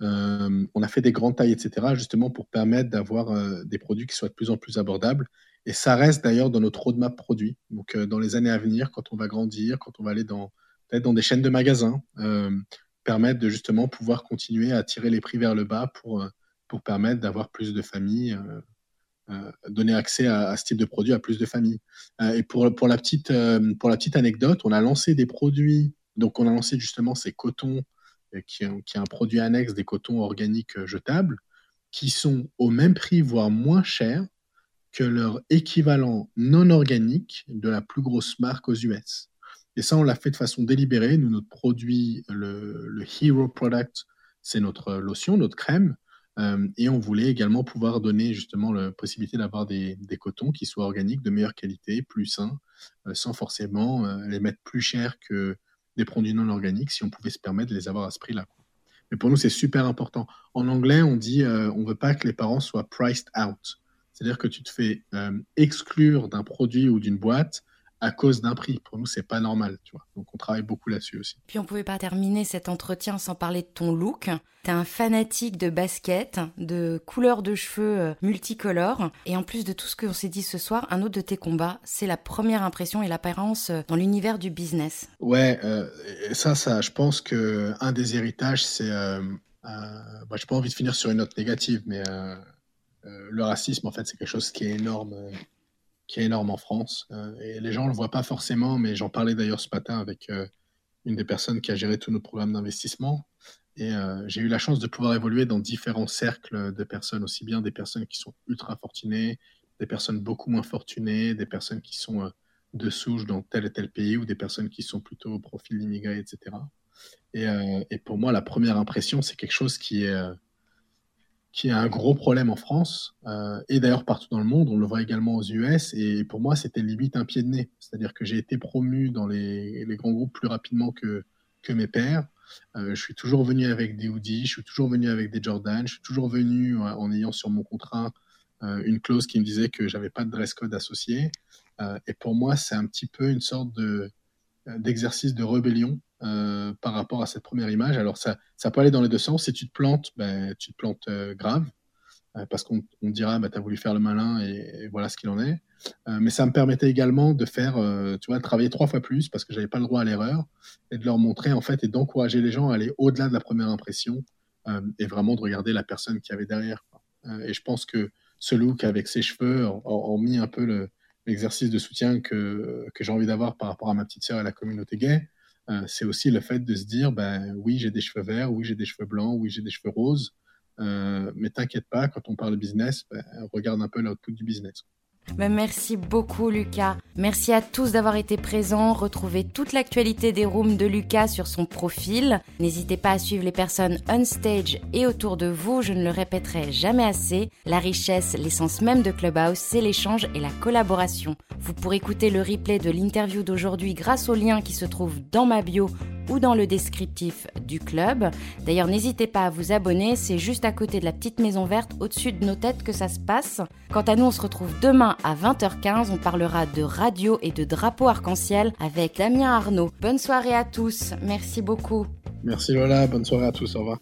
on a fait des grandes tailles, etc., justement pour permettre d'avoir des produits qui soient de plus en plus abordables et ça reste d'ailleurs dans notre roadmap produit. Donc, euh, dans les années à venir, quand on va grandir, quand on va aller dans peut-être dans des chaînes de magasins, euh, permettre de justement pouvoir continuer à tirer les prix vers le bas pour, euh, pour permettre d'avoir plus de familles, donner accès à, ce type de produit à plus de familles. et pour, pour, la petite, pour la petite anecdote, on a lancé des produits, donc on a lancé justement ces cotons, qui, qui est un produit annexe des cotons organiques jetables, qui sont au même prix, voire moins chers que leur équivalent non organique de la plus grosse marque aux US. Et ça, on l'a fait de façon délibérée. Nous, notre produit, le, Hero Product, c'est notre lotion, notre crème. Euh, et on voulait également pouvoir donner justement la possibilité d'avoir des, cotons qui soient organiques, de meilleure qualité, plus sains, euh, sans forcément euh, les mettre plus cher que des produits non organiques, si on pouvait se permettre de les avoir à ce prix-là. Mais pour nous, c'est super important. En anglais, on dit on ne veut pas que les parents soient priced out. C'est-à-dire que tu te fais exclure d'un produit ou d'une boîte à cause d'un prix. Pour nous, c'est pas normal, tu vois. Donc, on travaille beaucoup là-dessus aussi. Puis, on pouvait pas terminer cet entretien sans parler de ton look. Tu es un fanatique de basket, de couleurs de cheveux euh, multicolores. Et en plus de tout ce qu'on s'est dit ce soir, un autre de tes combats, c'est la première impression et l'apparence euh, dans l'univers du business. Ouais, euh, ça, ça, je pense que un des héritages, c'est. Euh, euh, bah, j'ai pas envie de finir sur une note négative, mais le racisme, en fait, c'est quelque chose qui est énorme qui est énorme en France. Euh, et les gens ne le voient pas forcément, mais j'en parlais d'ailleurs ce matin avec euh, une des personnes qui a géré tous nos programmes d'investissement. Et euh, j'ai eu la chance de pouvoir évoluer dans différents cercles de personnes, aussi bien des personnes qui sont ultra fortunées, des personnes beaucoup moins fortunées, des personnes qui sont de souche dans tel et tel pays, ou des personnes qui sont plutôt au profil d'immigrés, etc. Et, et, pour moi, la première impression, c'est quelque chose qui est qui a un gros problème en France euh, et d'ailleurs partout dans le monde. On le voit également aux US. Et pour moi, c'était limite un pied de nez. C'est-à-dire que j'ai été promu dans les, grands groupes plus rapidement que, mes pairs. Euh, je suis toujours venu avec des hoodies, je suis toujours venu avec des Jordan, je suis toujours venu euh, en ayant sur mon contrat une clause qui me disait que j'avais pas de dress code associé. Et pour moi, c'est un petit peu une sorte de d'exercice de rébellion euh, par rapport à cette première image. Alors ça, ça peut aller dans les deux sens. Si tu te plantes, ben, tu te plantes euh, grave, euh, parce qu'on on dira, ben, tu as voulu faire le malin et, voilà ce qu'il en est. Mais ça me permettait également de faire, tu vois, de travailler trois fois plus, parce que j'avais pas le droit à l'erreur, et de leur montrer en fait, et d'encourager les gens à aller au-delà de la première impression, et vraiment de regarder la personne qui avait derrière. et je pense que ce look avec ses cheveux ont, mis un peu le, l'exercice de soutien que, que j'ai envie d'avoir par rapport à ma petite sœur et la communauté gay. Euh, c'est aussi le fait de se dire, ben oui, j'ai des cheveux verts, oui, j'ai des cheveux blancs, oui, j'ai des cheveux roses, euh, mais t'inquiète pas, quand on parle business, ben, regarde un peu l'output du business. Ben merci beaucoup Lucas. Merci à tous d'avoir été présents. Retrouvez toute l'actualité des rooms de Lucas sur son profil. N'hésitez pas à suivre les personnes on stage et autour de vous. Je ne le répéterai jamais assez. La richesse, l'essence même de Clubhouse, c'est l'échange et la collaboration. Vous pourrez écouter le replay de l'interview d'aujourd'hui grâce au lien qui se trouve dans ma bio ou dans le descriptif du club. D'ailleurs, n'hésitez pas à vous abonner, c'est juste à côté de la petite maison verte au-dessus de nos têtes que ça se passe. Quant à nous, on se retrouve demain à 20h15, on parlera de radio et de drapeau arc-en-ciel avec Damien Arnaud. Bonne soirée à tous, merci beaucoup. Merci Lola, bonne soirée à tous, au revoir.